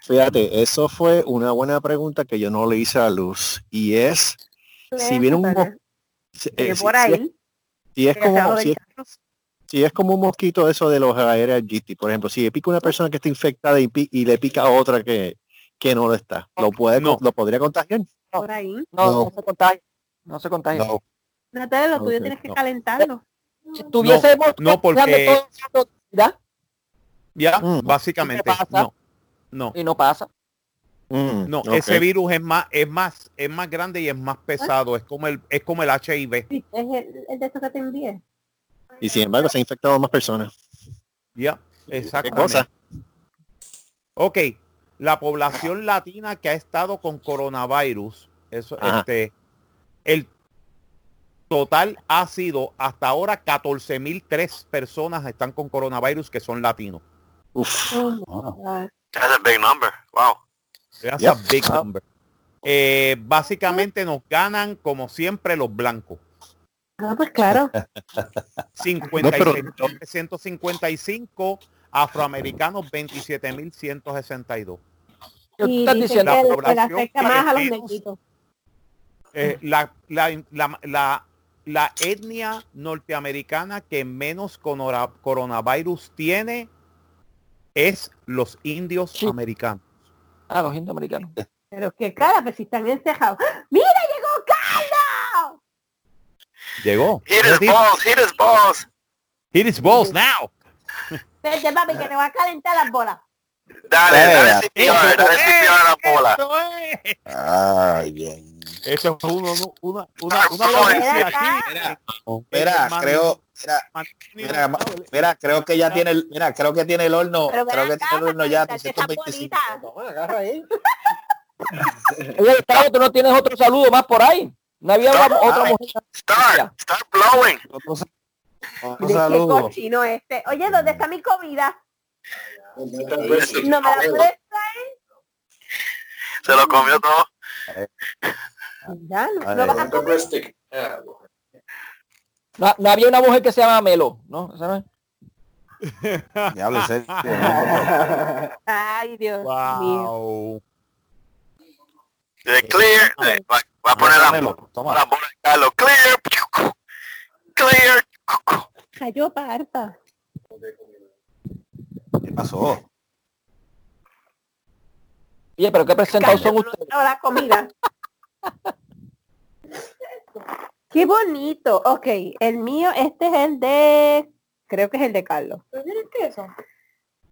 Fíjate, eso fue una buena pregunta que yo no le hice a Luz. Y es, si viene un si- eh, es- si como habla si del es, si es como un mosquito eso de los aéreos GT, por ejemplo, si le pica una persona que está infectada y, le pica a otra que, que no lo está, lo puede No. lo podría contagiar. Por ahí. No, No. no se contagia. No se contagia. No. Natalia, lo tuyo tienes que no. calentarlo. Si tuviésemos no, porque- todo ¿ya? Ya, Mm. básicamente. No, no, y no pasa. Mm, no. Ese virus es más, es más, es más grande y es más pesado. Es como el, es como el HIV. Sí, es el, el de estos que te envié. Y sin embargo se han infectado más personas. Ya, ¿Qué exactamente. cosa? Ok, la población latina que ha estado con coronavirus, eso, Ajá. este, el total ha sido hasta ahora 14.003 personas están con coronavirus que son latinos. Uf. Oh. That's a big number. Wow. That's Yep. a big number. Eh, básicamente nos ganan como siempre los blancos. Ah, pues claro. [laughs] 56.355 afroamericanos 27.162. ¿Qué tú Y estás diciendo? que La población afecta que más a los menos- negritos. Eh, la, la, la, la, la etnia norteamericana que menos coronavirus tiene es los indios Sí. americanos. Ah, los americanos. Pero qué cara, pues si están encejados. ¡Mira, llegó Carlos! Llegó. Hit his balls, hit his balls. Hit his balls now. Vete, papi, que te va a calentar las bolas. Dale, dale Eso, CPR, dale CPR a la bola. Eso es. Ay, bien. Eso es uno, una, una, una mira. Mira, mira, creo, mira, mira, creo que ya tiene el, mira, creo que tiene el horno, creo que tiene el horno ya para calentarte esas 325. bolitas. Toma, agarra ahí. [laughs] Oye, tú no tienes otro saludo más por ahí. No había una- otra mujer. Start, start blowing. Otro, saludo. cochino este. Oye, ¿dónde está mi comida? No me la Se puedes lo comió todo. Ya, no, Ay, no vas a comer. No, no había una mujer que se llama Melo, ¿no? ¿Esa [laughs] no es? [laughs] Diablo. Ay, Dios mío. Wow. De clear. de- va, va a poner la, la bola de Carlos. Clear. Clear. Cayó parta. ¿Qué pasó? Oye, pero qué presentados son ustedes. no, la comida. [laughs] Qué bonito. Ok, el mío, este es el de, creo que es el de Carlos. ¿Tienes queso?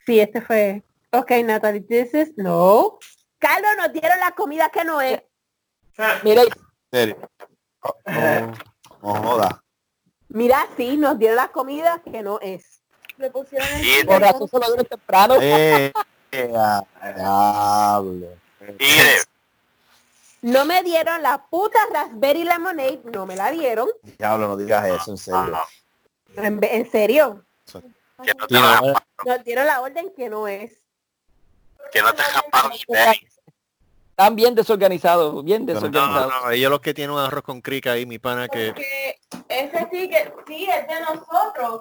Sí, este fue. Ok, Natalie, this is, no. Carlos, nos dieron la comida que no es. Mira, serio. No joda. Mira, sí, nos dieron la comida que no es. Le pusieron Y, por razón se lo dieron temprano. Eh, eh, ah, diablo. No me dieron la puta Raspberry Lemonade, no me la dieron. Diablo, no digas eso, en serio. En, ve- en serio. que no te Tiene- rasparon, Nos dieron la orden que no es. que no te. [laughs] Están bien desorganizados, bien No, desorganizados. no, ellos los que tienen un arroz con crica ahí, mi pana, que Porque ese ticket sí es de nosotros,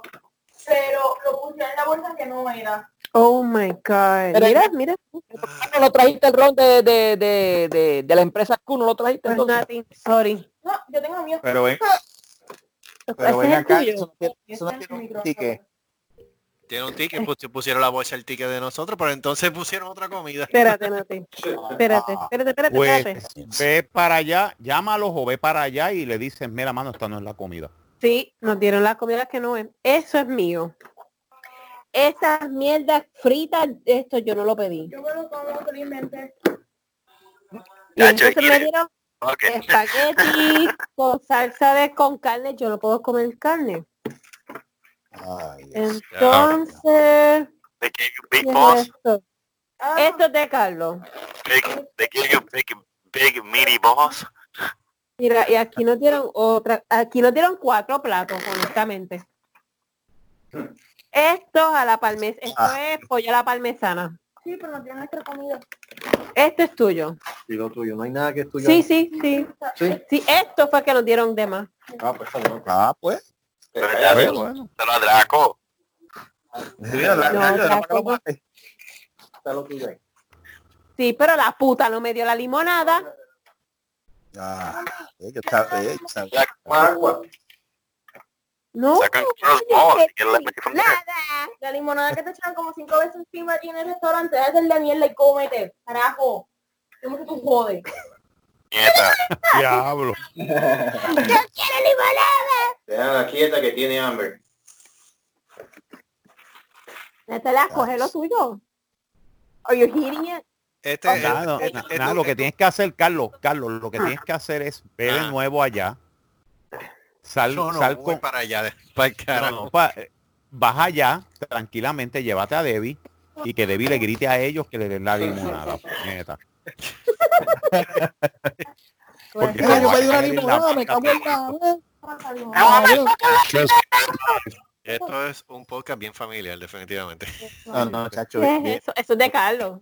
pero lo pusieron en la bolsa que no era. Oh my god. Pero- mira, mira. ¿No lo trajiste el ron de, de, de, de, de la empresa Q? ¿No lo trajiste Pues nothing, sorry. No, yo tengo mío. Pero ven, Ese pero ven acá, eso no tiene, eso no tiene un ticket. tiene un ticket, pues pusieron la bolsa el ticket de nosotros, pero entonces [laughs] pusieron otra comida. Espérate, Nati. Espérate, espérate, espérate, Pues espérate. ve para allá, llámalos o ve para allá y le dices, mira mano, esta no es la comida. Sí, nos dieron la comida que no es. Eso es mío. Esas mierdas fritas, esto yo no lo pedí. Yo me lo como felizmente. Y entonces me dieron Ok. espagueti [laughs] con salsa de con carne. Yo no puedo comer carne. Ay, Dios. Entonces, They gave you big ¿qué es balls. esto? Esto es de Carlos. Big, they give you big, big meaty balls. Mira, y aquí nos dieron otra, aquí nos dieron cuatro platos, honestamente. Esto a la parmesana, esto Ah. es pollo a la parmesana. Sí, pero no tiene nuestra comida. Esto es tuyo. Y lo tuyo, no hay nada que es tuyo. Sí, sí, sí. Sí. Sí, esto fue que nos dieron de más. Ah, pues. Ah, pues. Pero ya Pues, se, bueno. se lo atraco. Mira, la- No, la- la- Draco la- no. Está lo tuyo ahí. Sí, pero la puta no me dio la limonada. Ah, eh, yo estaba- eh, yo estaba- Ya con agua. No. Sacan unos balls y there. Nada. La limonada que te echan como cinco veces encima aquí en el restaurante, es el de mierda y cómete. Carajo. ¿Cómo que tú jodes? Nieta. [laughs] Diablo. ¡Yo quiero limonada! Déjala quieta que tiene hambre. Natalia, coge lo tuyo. Are you hearing it? Este, Nada, no, este- este- nada, lo que tienes que hacer, Carlos, Carlos, lo que tienes que hacer es ver de Ah. nuevo allá. Sal, no sal con, para allá, de- para el no, carajo. no, pa- vas allá, tranquilamente, llévate a Debbie y que Debbie le grite a ellos que le den la limonada. puñeta. [laughs] Porque Pues, se yo va a pedí una caer en la limonada, me boca. cago en la- Esto es un podcast bien familiar, definitivamente. No, no, chacho. ¿Qué es eh? Eso es de Carlos.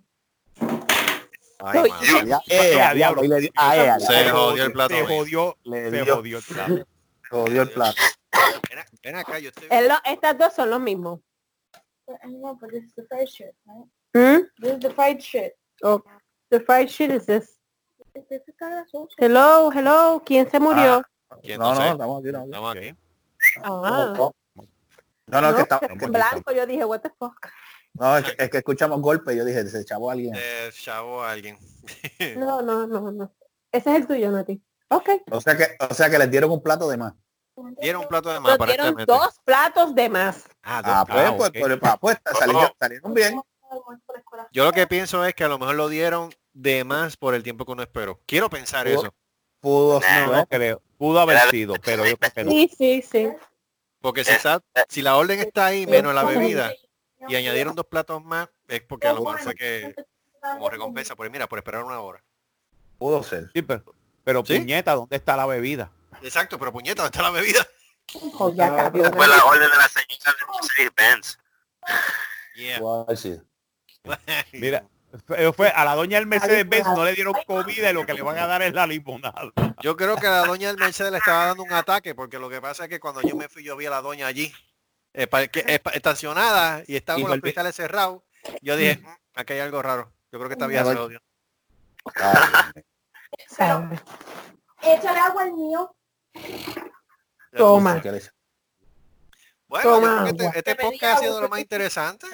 Ay, eh, diablo, ah, Se jodió el plato. Se jodió, le se jodió el plato. jodió el plato. Ven, acá, yo estoy... Es lo- estas dos son los mismos. I know, but this is the fried shit, right? ¿Mm? This is the fried shit. Oh, the fried shit is this. Hello, hello. ¿Quién se murió? ¿Quién No, no sé? estamos aquí, estamos aquí. Estamos aquí. Ah, No, no, no, que está, que- blanco. Yo dije, what the fuck. No, es que, es que escuchamos golpes. Yo dije, se echaba alguien. Eh, chavo a alguien. [laughs] No, no, no, no. Ese es el tuyo, Nati. Ok. O sea que, o sea que les dieron un plato de más. Dieron un plato de más, Nos dieron dos platos de más. Ah, dos. Ah, pues, Ah, pues, ok. pues, pues, [laughs] pues, salieron, salieron bien. Yo lo que pienso es que a lo mejor lo dieron de más por el tiempo que uno esperó. Quiero pensar Pudo- eso. Pudo ser. No creo. Pudo haber sido, [laughs] pero yo creo que no. Sí, sí, sí. Porque si está, si la orden está ahí menos la bebida y añadieron dos platos más, es porque a lo mejor fue que como recompensa, por mira, por esperar una hora. Pudo ser. Sí, pero, pero ¿Sí? puñeta, ¿dónde está la bebida? Exacto, pero puñeta, ¿dónde está la bebida? Oh, cabrón. Fue la orden de la señora de Mercedes Benz. Yeah. [laughs] Mira, fue, fue- a la doña del Mercedes Benz no le dieron comida y lo que le van a dar es la limonada. Yo creo que la doña del Mercedes le estaba dando un ataque, porque lo que pasa es que cuando yo me fui, yo vi a la doña allí, eh, pa- que- eh, estacionada, y estaba Y con los volví- cristales cerrados. Yo dije, "Mm, aquí hay algo raro. Yo creo que esta vieja se Sabe. Échale agua al mío. Toma. Bueno, yo Toma creo que este, este podcast ha sido agua, lo más te- interesante.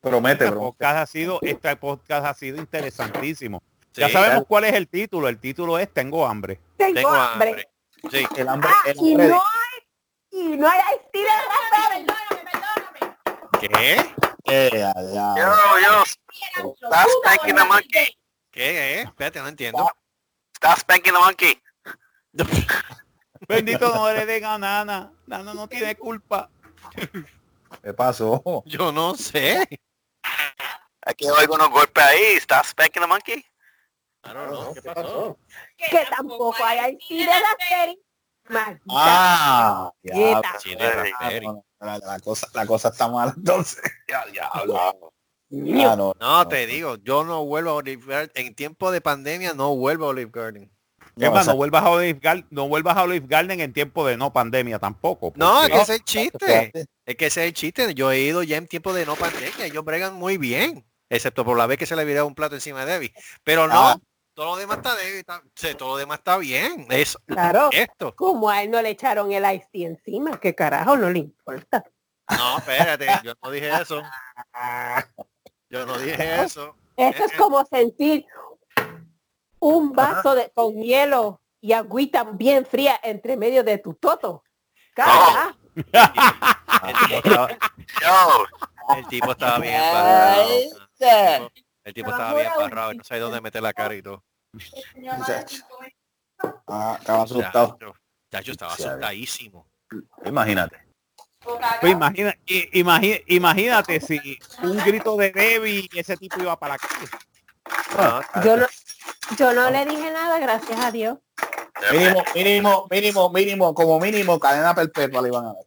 Promete, Este bro. podcast ha sido, este podcast ha sido interesantísimo. ya sabemos cuál es el título. El título es Tengo hambre. Tengo, Tengo hambre. hambre. Sí. El hambre, Ah, el y hambre no hay, y no hay ¿Qué? A. Yo, yo, stop spanking the monkey. ¿Qué? Espérate, no entiendo. Stop spanking the monkey. [laughs] Bendito no le den a Nana. Nana no tiene culpa. ¿Qué pasó? Yo no sé. Aquí oigo unos golpes ahí. Stop spanking the monkey. I don't know. ¿Qué pasó? Que tampoco hay estilo de la serie. Maldita. Ah. Quieta. No, no, la, la cosa, la cosa está mala [laughs] entonces. Ya, diablo. Ah, no, No, te digo, yo no vuelvo a Olive Garden. En tiempo de pandemia no vuelvo a Olive Garden. Es más, o sea, no vuelvas a Olive Garden, no vuelvas a Olive Garden en tiempo de no pandemia tampoco. No, es porque- que ese es el chiste. Es que ese es el chiste. Yo he ido ya en tiempo de no pandemia. Ellos bregan muy bien. Excepto por la vez que se le viró un plato encima de Debbie. Pero no, Ah. Todo lo demás está, Debbie, está- sí, todo lo demás está bien. Es Claro. esto. Como a él no le echaron el ice tea encima, que carajo no le importa. No, espérate, yo no dije eso. Yo no dije eso. Eso es como sentir un vaso de con hielo y agüita bien fría entre medio de tu toto. Carajo. El tipo estaba, el tipo estaba bien parado. El tipo, estaba bien parado y no sabía dónde meter la cara y todo. Muchacho. Ah, estaba asustado. Chacho, Chacho estaba asustadísimo. Imagínate. Pues imagina, i- imagi- imagínate si un grito de Debbie y ese tipo iba para la calle. No, Yo no, yo no le dije nada, gracias a Dios. Mínimo, mínimo, mínimo, mínimo, como mínimo, cadena perpetua le iban a dar.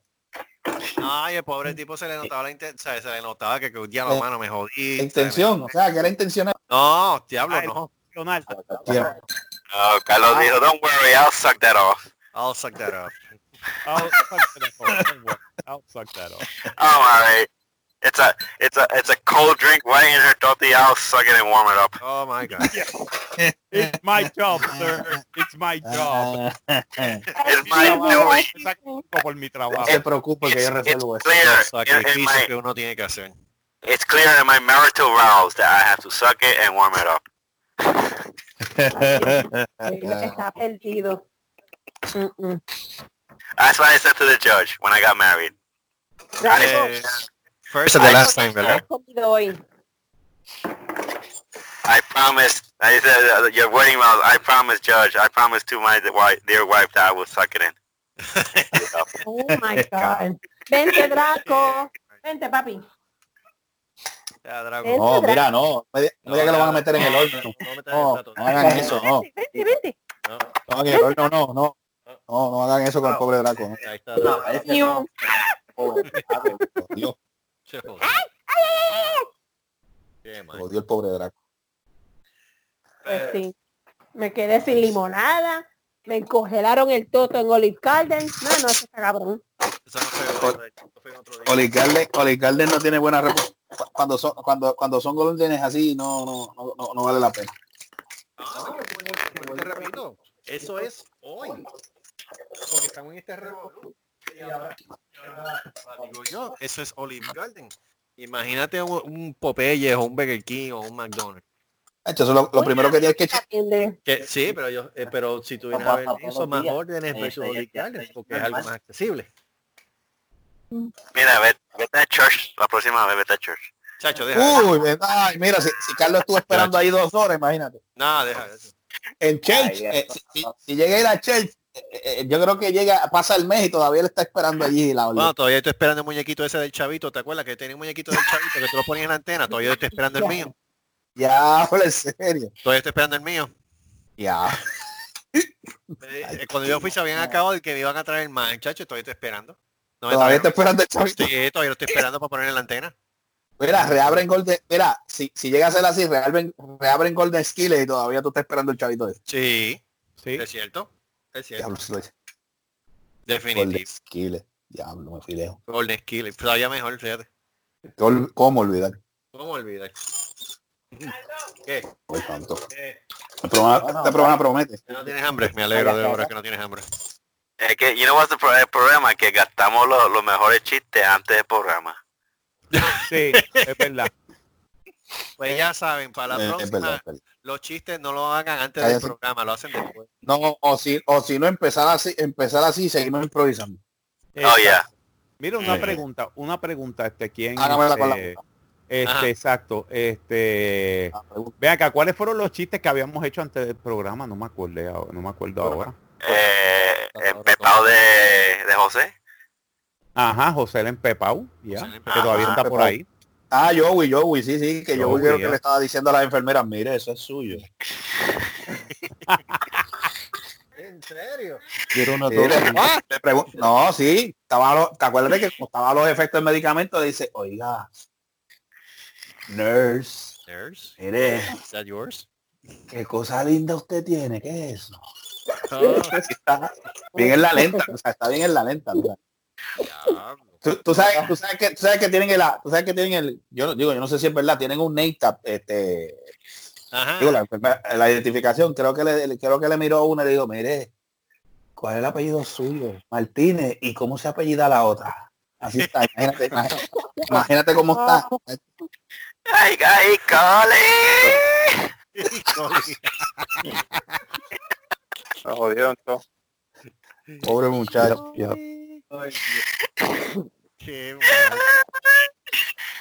Ay, el pobre tipo se le notaba la inten- se, se le notaba que, que un día la mano me jodí. La intención, o sea, que era intencional. No, diablo, Ay, no. Leonardo. oh, Carlos dijo, don't worry, I'll suck that off. I'll suck that up. I'll suck that off. I'll suck that off. Oh, alright. It's a it's a it's a cold drink right in her tortilla. I'll suck it and warm it up. Oh my god. [laughs] It's my job, sir. It's my job. It's my doing. Me sacrifico por mi trabajo. No se preocupe que yo resuelvo eso. Clear Los in, in sacrificios my que uno tiene que hacer. it's clear in my marital vows that I have to suck it and warm it up. Está perdido. That's what I said to the judge when I got married. First and the last time, ¿Qué ¿verdad? hoy? I promised. I said uh, your wedding vows. I promised, judge. I promised to my wife, dear wife that I will suck it in. [laughs] Oh [laughs] my God. Vente, Draco. Vente, papi. Ya, Drago. Vente, No, mira, no. No diga no diga que lo van a meter en el horno. No, no metas No, el hagan eso, no. Vente, vente. No, No, en el horno no, no. No, no hagan eso con el pobre Draco. ahí está. No, parece. Oh, Dios, Se jodió. Qué mal. jodió el pobre Draco. Pues sí. Me quedé sin limonada. Me congelaron el toto en Olive Garden. No, no, eso está cabrón. Eso no fue otro, eso fue otro día. Olive Garden, Olive Garden no tiene buena cuando son cuando cuando son golondrines así no no, no no no vale la pena. No, te repito, eso es hoy. Porque estamos en este revolú. Y ahora- Digo yo, eso es Olive Garden. Imagínate un, un Popeye o un Burger King o un McDonald's. Hecho, eso es lo, lo primero que tienes que. Que, sí, pero yo, eh, pero si tú vienes a ver eso, más órdenes versus Olive Garden, porque es algo más accesible. Mira, vete, vete a church la próxima vez, vete a church. Chacho, deja. Uy, ay, mira, si, si Carlos estuvo esperando ahí dos horas, imagínate. No, deja eso. En Church, Ay, eh, si, si- si llega a ir a Church, eh, eh, yo creo que llega, pasa el mes y todavía le está esperando allí la Bueno, todavía estoy esperando el muñequito ese del chavito. ¿Te acuerdas que tenía un muñequito del chavito que tú lo ponías en la antena? Todavía estoy esperando el mío. Ya, por en serio. Todavía estoy esperando el mío. Ya. Eh, cuando yo fui se habían acabado de que me iban a traer más, chacho, todavía estoy esperando. No Todavía trajeron. esperando el chavito. Sí, todavía lo estoy esperando para poner en la antena. Mira, reabren Golden, mira, si, si llega a ser así, reabren, reabren Golden Skillet y todavía tú estás esperando el chavito ese. Sí, Sí. es cierto. Es cierto. Diablo, lo. Golden Definitivo. Skillet. Diablo, me fui lejos. Golden Skill. Todavía mejor, fíjate. ¿Cómo, cómo olvidar? ¿Cómo olvidar? [laughs] ¿Qué? Hoy tanto. ¿Qué? Este programa, programa promete. No tienes hambre. Me alegro de ahora que no tienes hambre. Es que, you know what's the pro- el problema? Que gastamos los, los mejores chistes antes del programa. [laughs] Sí, es verdad. Pues ya saben, para la Eh, es próxima, verdad, es verdad. Los chistes no lo hagan antes del programa, lo hacen después. No, o si, o si no empezar así, empezar así, seguimos improvisando. Oh, yeah. Mira, una pregunta, una pregunta, este, ¿quién? Hágamela con la este, este, Ajá. exacto, este, Ah, ve acá, ¿cuáles fueron los chistes que habíamos hecho antes del programa? No me acuerdo, ahora- no me acuerdo ahora. Eh, el de, de José. Ajá, José el Empepau, ya, el que todavía está por ahí. Ah, Joey, Joey, sí, sí, que Joey Joey, creo que le estaba diciendo a las enfermeras, mire, eso es suyo. [laughs] ¿En serio? Quiero una Sí, dosis. le- le pregun- no, sí, estaba lo- ¿te acuerdas de que como estaban los efectos del medicamento? Dice, oiga, nurse, Nurse, mire, is that yours? qué cosa linda usted tiene, ¿qué es eso? Oh, [laughs] Sí, está bien en la lenta, o sea, está bien en la lenta. Tú, tú sabes, tú sabes que, tú sabes que tienen el, tú sabes que tienen el, yo no- digo, yo no sé si es verdad, tienen un name tag, este, Ajá. digo, la, la identificación, creo que le, creo que le miró una y le digo, mire, ¿cuál es el apellido suyo? Martínez, ¿y cómo se apellida la otra? Así está, [laughs] imagínate, imagínate, imagínate cómo está. ¡Ay, ay, [laughs] jodieron todo. Pobre muchacho. Qué. [laughs]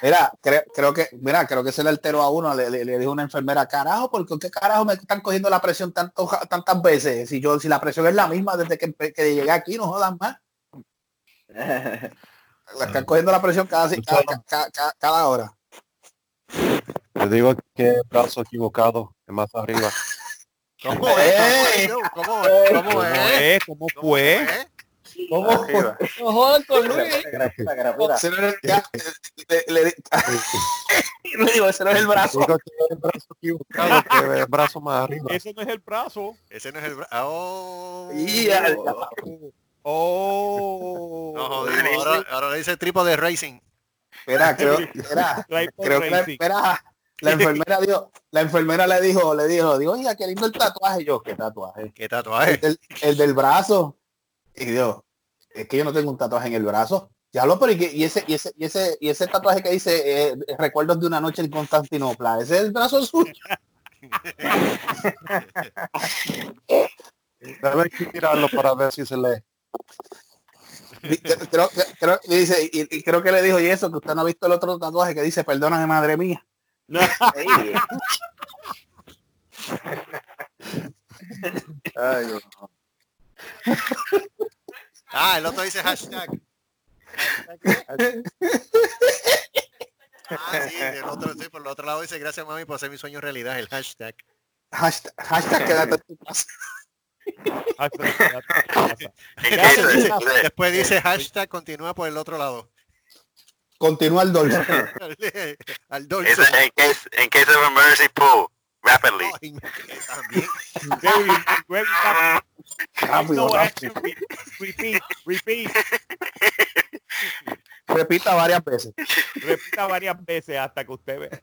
Mira, creo, creo que, mira, creo que se le alteró a uno, le, le- le dijo una enfermera, carajo, ¿por qué carajo me están cogiendo la presión tanto, tantas veces? Si yo, si la presión es la misma desde que, que llegué aquí, no jodan más. [laughs] La están cogiendo la presión cada, cada, cada- cada- cada hora. Le digo que brazo equivocado, es más arriba. [laughs] ¿Cómo es? ¿Cómo es? ¿Cómo ¿Cómo es? es? ¿Cómo fue? ¿Cómo? No jodan con Luis. El- ya, le, le- [laughs] le digo, ese no es el brazo. El brazo equivocado, que el brazo más arriba. Ese no es el brazo. Ese no es el brazo. Oh. Y ya- Ok, Oh. No, jodimos. Ahora, ahora le dice trípode racing. Espera, creo, [laughs] espera, creo que la, racing. espera, la enfermera dijo, la enfermera le dijo, le dijo, digo, oiga, qué lindo el tatuaje. Y Yo, ¿qué tatuaje? ¿Qué El tatuaje? del, el del brazo. Y yo, es que yo no tengo un tatuaje en el brazo. Ya lo, pero y, que- y ese, y ese, y ese, y ese tatuaje que dice eh, recuerdos de una noche en Constantinopla, ese es el brazo suyo. [laughs] Debe tirarlo para ver si se lee. Creo, que- creo, dice, y, y creo que le dijo, y eso, que usted no ha visto el otro tatuaje que dice, perdóname madre mía. [laughs] Ay, Dios. Ah, el otro dice hashtag. Ah, sí, el otro, sí, por el otro lado dice gracias mami por hacer mi sueño realidad, el hashtag. Hashtag, hashtag quédate en tu casa. Después [laughs] dice, después dice hashtag continúa por el otro lado. Continúa el dolor. Al case in case of emergency pull rapidly. Very, very no. Repeat, repeat. Repita varias veces. Repita varias veces hasta que usted vea.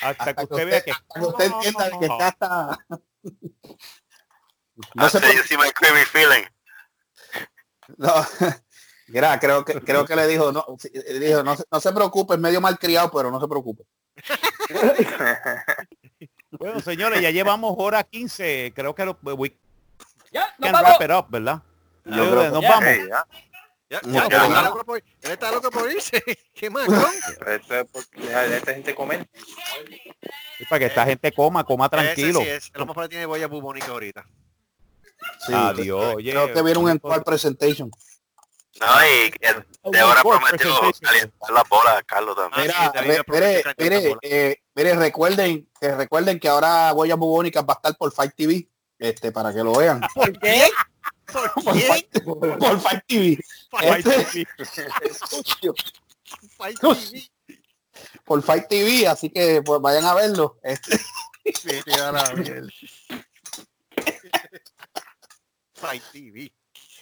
Hasta, Hasta que que usted vea usted, que hasta que usted entienda que está hasta... No se, tell you see my creamy feeling. no, [laughs] mira, creo que creo que le dijo, no, dijo, no, se- no se preocupe, es medio mal criado, pero no se preocupe. [laughs] Bueno, señores, ya llevamos hora 15. Creo que lo, we Ya, nos can vamos. wrap it up, ¿verdad? Yo creo que- nos vamos. Ey, ya. Ya, No, ya, pero ya, no. está loco por, él está loco por irse. [laughs] ¿Qué más? cabrón? Esto es porque deja de esta gente para que esta gente coma, coma tranquilo. Sí es. Tiene boya bubónica ahorita. Sí, Adiós. oye. creo que viene un encore presentation. No, y Débora encore prometió calentar las bolas a Carlos también. Ah, Mira, sí, mire, mire, eh, mire, recuerden que recuerden que ahora Boya Bubónica va a estar por Fight TV, este, para que lo vean. ¿Por qué? ¿Por [laughs] Por? Fight, por Fight TV. [laughs] Fight Este- TV. Fight TV. por Fight TV, así que pues vayan a verlo. Este, la. [laughs] Fight TV.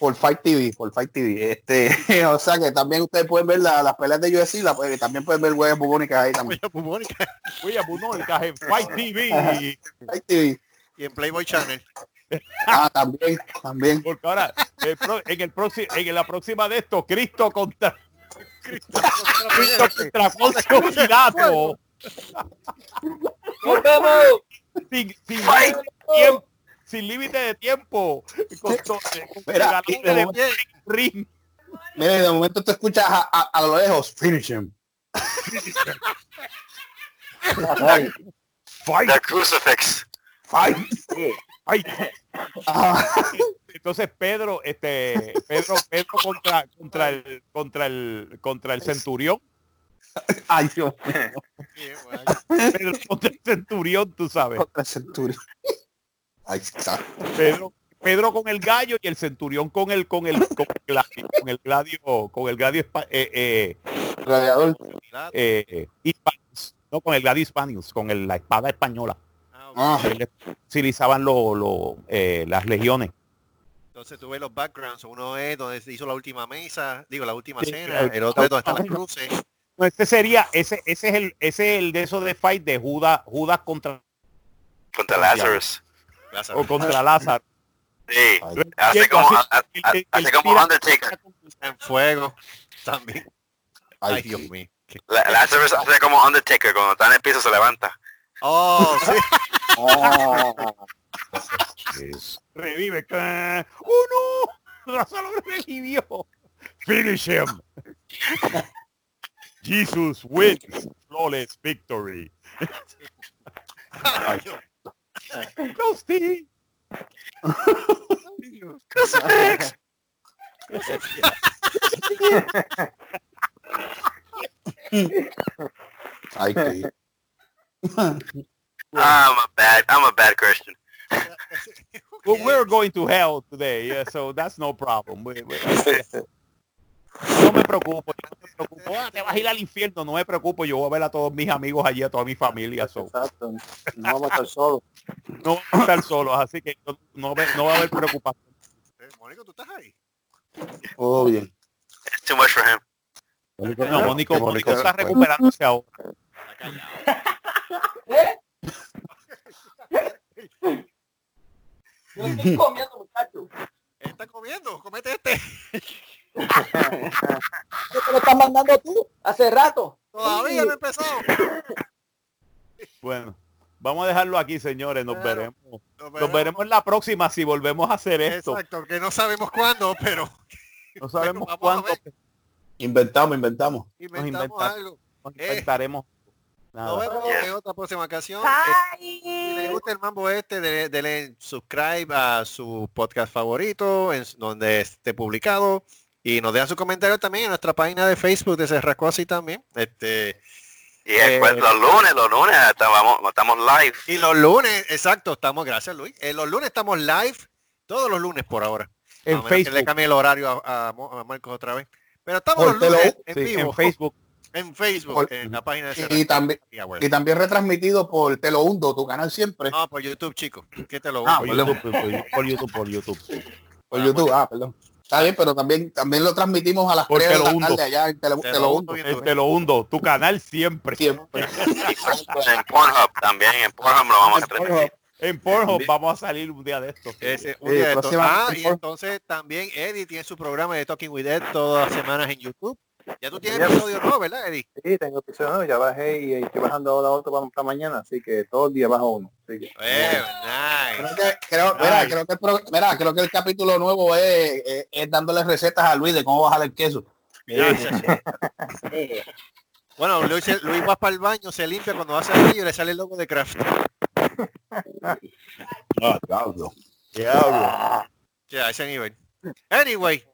Por Fight TV, por Fight TV. Este, [laughs] o sea que también ustedes pueden ver la- las peleas de UFC, la, pues, también pueden ver Boya Bubónica ahí también. Boya bubónica. Oye, Bunónica en Fight TV. Fight TV. Y en Playboy Channel. Ah, también, también. Porque ahora, el pro- en el próximo, en la próxima de esto, Cristo contra Cristo contra. Nos vamos. Sin, sin tiempo. Sin límite de tiempo. Con, con- con- Mira, y de momento- ring. Mire, de momento te escuchas a, a, a lo lejos. Finish him. Ay, The crucifix. Fight. Ah, entonces Pedro, este, Pedro, Pedro contra, contra el, contra el, contra el centurión. ay, Dios mío. Pedro contra el centurión, tú sabes. Contra el Centurión. Exacto. Pedro, Pedro con el gallo y el centurión con el, con el, con el gladio, con el gladio, con el gladio eh, eh, Gladiador. eh, Hispanius, no con el gladio hispanius, con el- la espada española. Ah, ok. Ah, utilizaban lo, lo, eh, las legiones. Entonces tú ves los backgrounds. Uno es donde se hizo la última mesa, digo la última Sí, cena. el- El otro es donde están las cruces. No, Este sería, ese, ese es el, ese es el de esos de fight de Judas, Judas contra Contra Lazarus. Lázaro. o contra Lázaro. Sí. Hace como, hace el como tira- Undertaker. En fuego. También. ay, Ay, Dios mío. Lazarus hace como Undertaker. Cuando está en el piso se levanta. Oh, sí. [laughs] oh, Revive. ¡Oh no! Lázaro revivió. Finish him. [laughs] Jesus wins. Flawless victory. Ay, Dios. Ghosty. Crucifix. ay, qué- I'm a bad, I'm a bad Christian. Well, we're going to hell today, yeah, so that's no problem. We- we- [laughs] no me preocupo, yo no me preocupo. Ah, te vas a ir al infierno, no me preocupo. Yo voy a ver a todos mis amigos allí, a toda mi familia. So. exacto. No vamos a estar solos. No vamos a estar solos, así que no, no, no va a haber preocupación. Eh, Mónico, ¿tú estás ahí? Todo bien. It's too much for him. No, Mónico, Mónico está recuperándose ahora. [laughs] Yo estoy comiendo, muchacho. Está comiendo, comete este. ¿Qué tú? Hace rato. Todavía no empezado. [laughs] Bueno, vamos a dejarlo aquí, señores. Nos Claro. veremos. Nos veremos. veremos la próxima si volvemos a hacer esto. Exacto, que no sabemos cuándo, pero [laughs] No sabemos a cuándo. Inventamos, inventamos. inventamos inventa- algo. nos Eh. inventaremos. Nos Nada. vemos en otra próxima ocasión. Eh, Si les gusta el mambo este, dele, dele subscribe a su podcast favorito, en, donde esté publicado. Y nos dejan su comentario también en nuestra página de Facebook de Cerrasco así también. Este, Y después Eh, los lunes, los lunes estamos, estamos live. y los lunes, exacto, estamos, gracias Luis. Eh, los lunes estamos live, todos los lunes por ahora. En A menos que le Facebook. cambie el horario a, a Mo- a Marcos otra vez. Pero estamos Por los lunes en Sí, vivo. en [laughs] Facebook. En Facebook, Por- en la página de Y Cerrasco. también, Y y también retransmitido por Te lo hundo, tu canal siempre. No, por YouTube, chicos. ¿Qué te lo Ah, Por? YouTube, [laughs] por, por YouTube, por YouTube. Por YouTube, ah, perdón. Está bien, pero también, también lo transmitimos a las Por 3 de la lo hundo. tarde allá en Te lo, Te Te lo lo hundo bien te lo hundo, tu canal siempre. Siempre. En Pornhub también, en Pornhub lo vamos a transmitir. En Pornhub vamos a salir un día de esto. Ese, un Sí, día de estos. próxima- Ah, y entonces también Eddie tiene su programa de Talking with Ed todas las semanas en YouTube. Ya tú tienes Ya. episodio nuevo, ¿verdad, Eddie? Sí, tengo episodio nuevo, ya bajé y estoy bajando ahora otro para, para mañana, así que todo el día bajo uno. Así que, Eh, Creo nice. que, creo, mira, creo que el mira, creo que el capítulo nuevo es, es- es dándole recetas a Luis de cómo bajar el queso. Bueno, Luis, se- Luis va para el baño, se limpia cuando hace el y le sale el logo de Craft. Ah, diablo. Ya, a ese nivel. Anyway,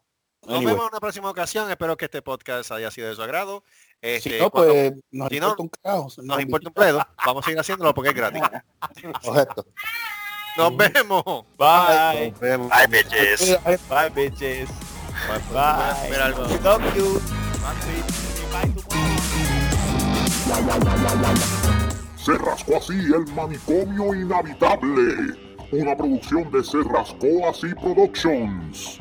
nos Anyway. vemos en una próxima ocasión. Espero que este podcast haya sido de su agrado. Este, Si no, cuando pues nos si no, importa un carajo. nos importa un pledo. Vamos a seguir haciéndolo porque es gratis. [laughs] Correcto. Nos vemos. Bye. Bye, bitches. Bye, bitches. Voy a Bye. algo. We love you. Bye. Se rascó así el manicomio inhabitable. Una producción de Se rascó así Productions.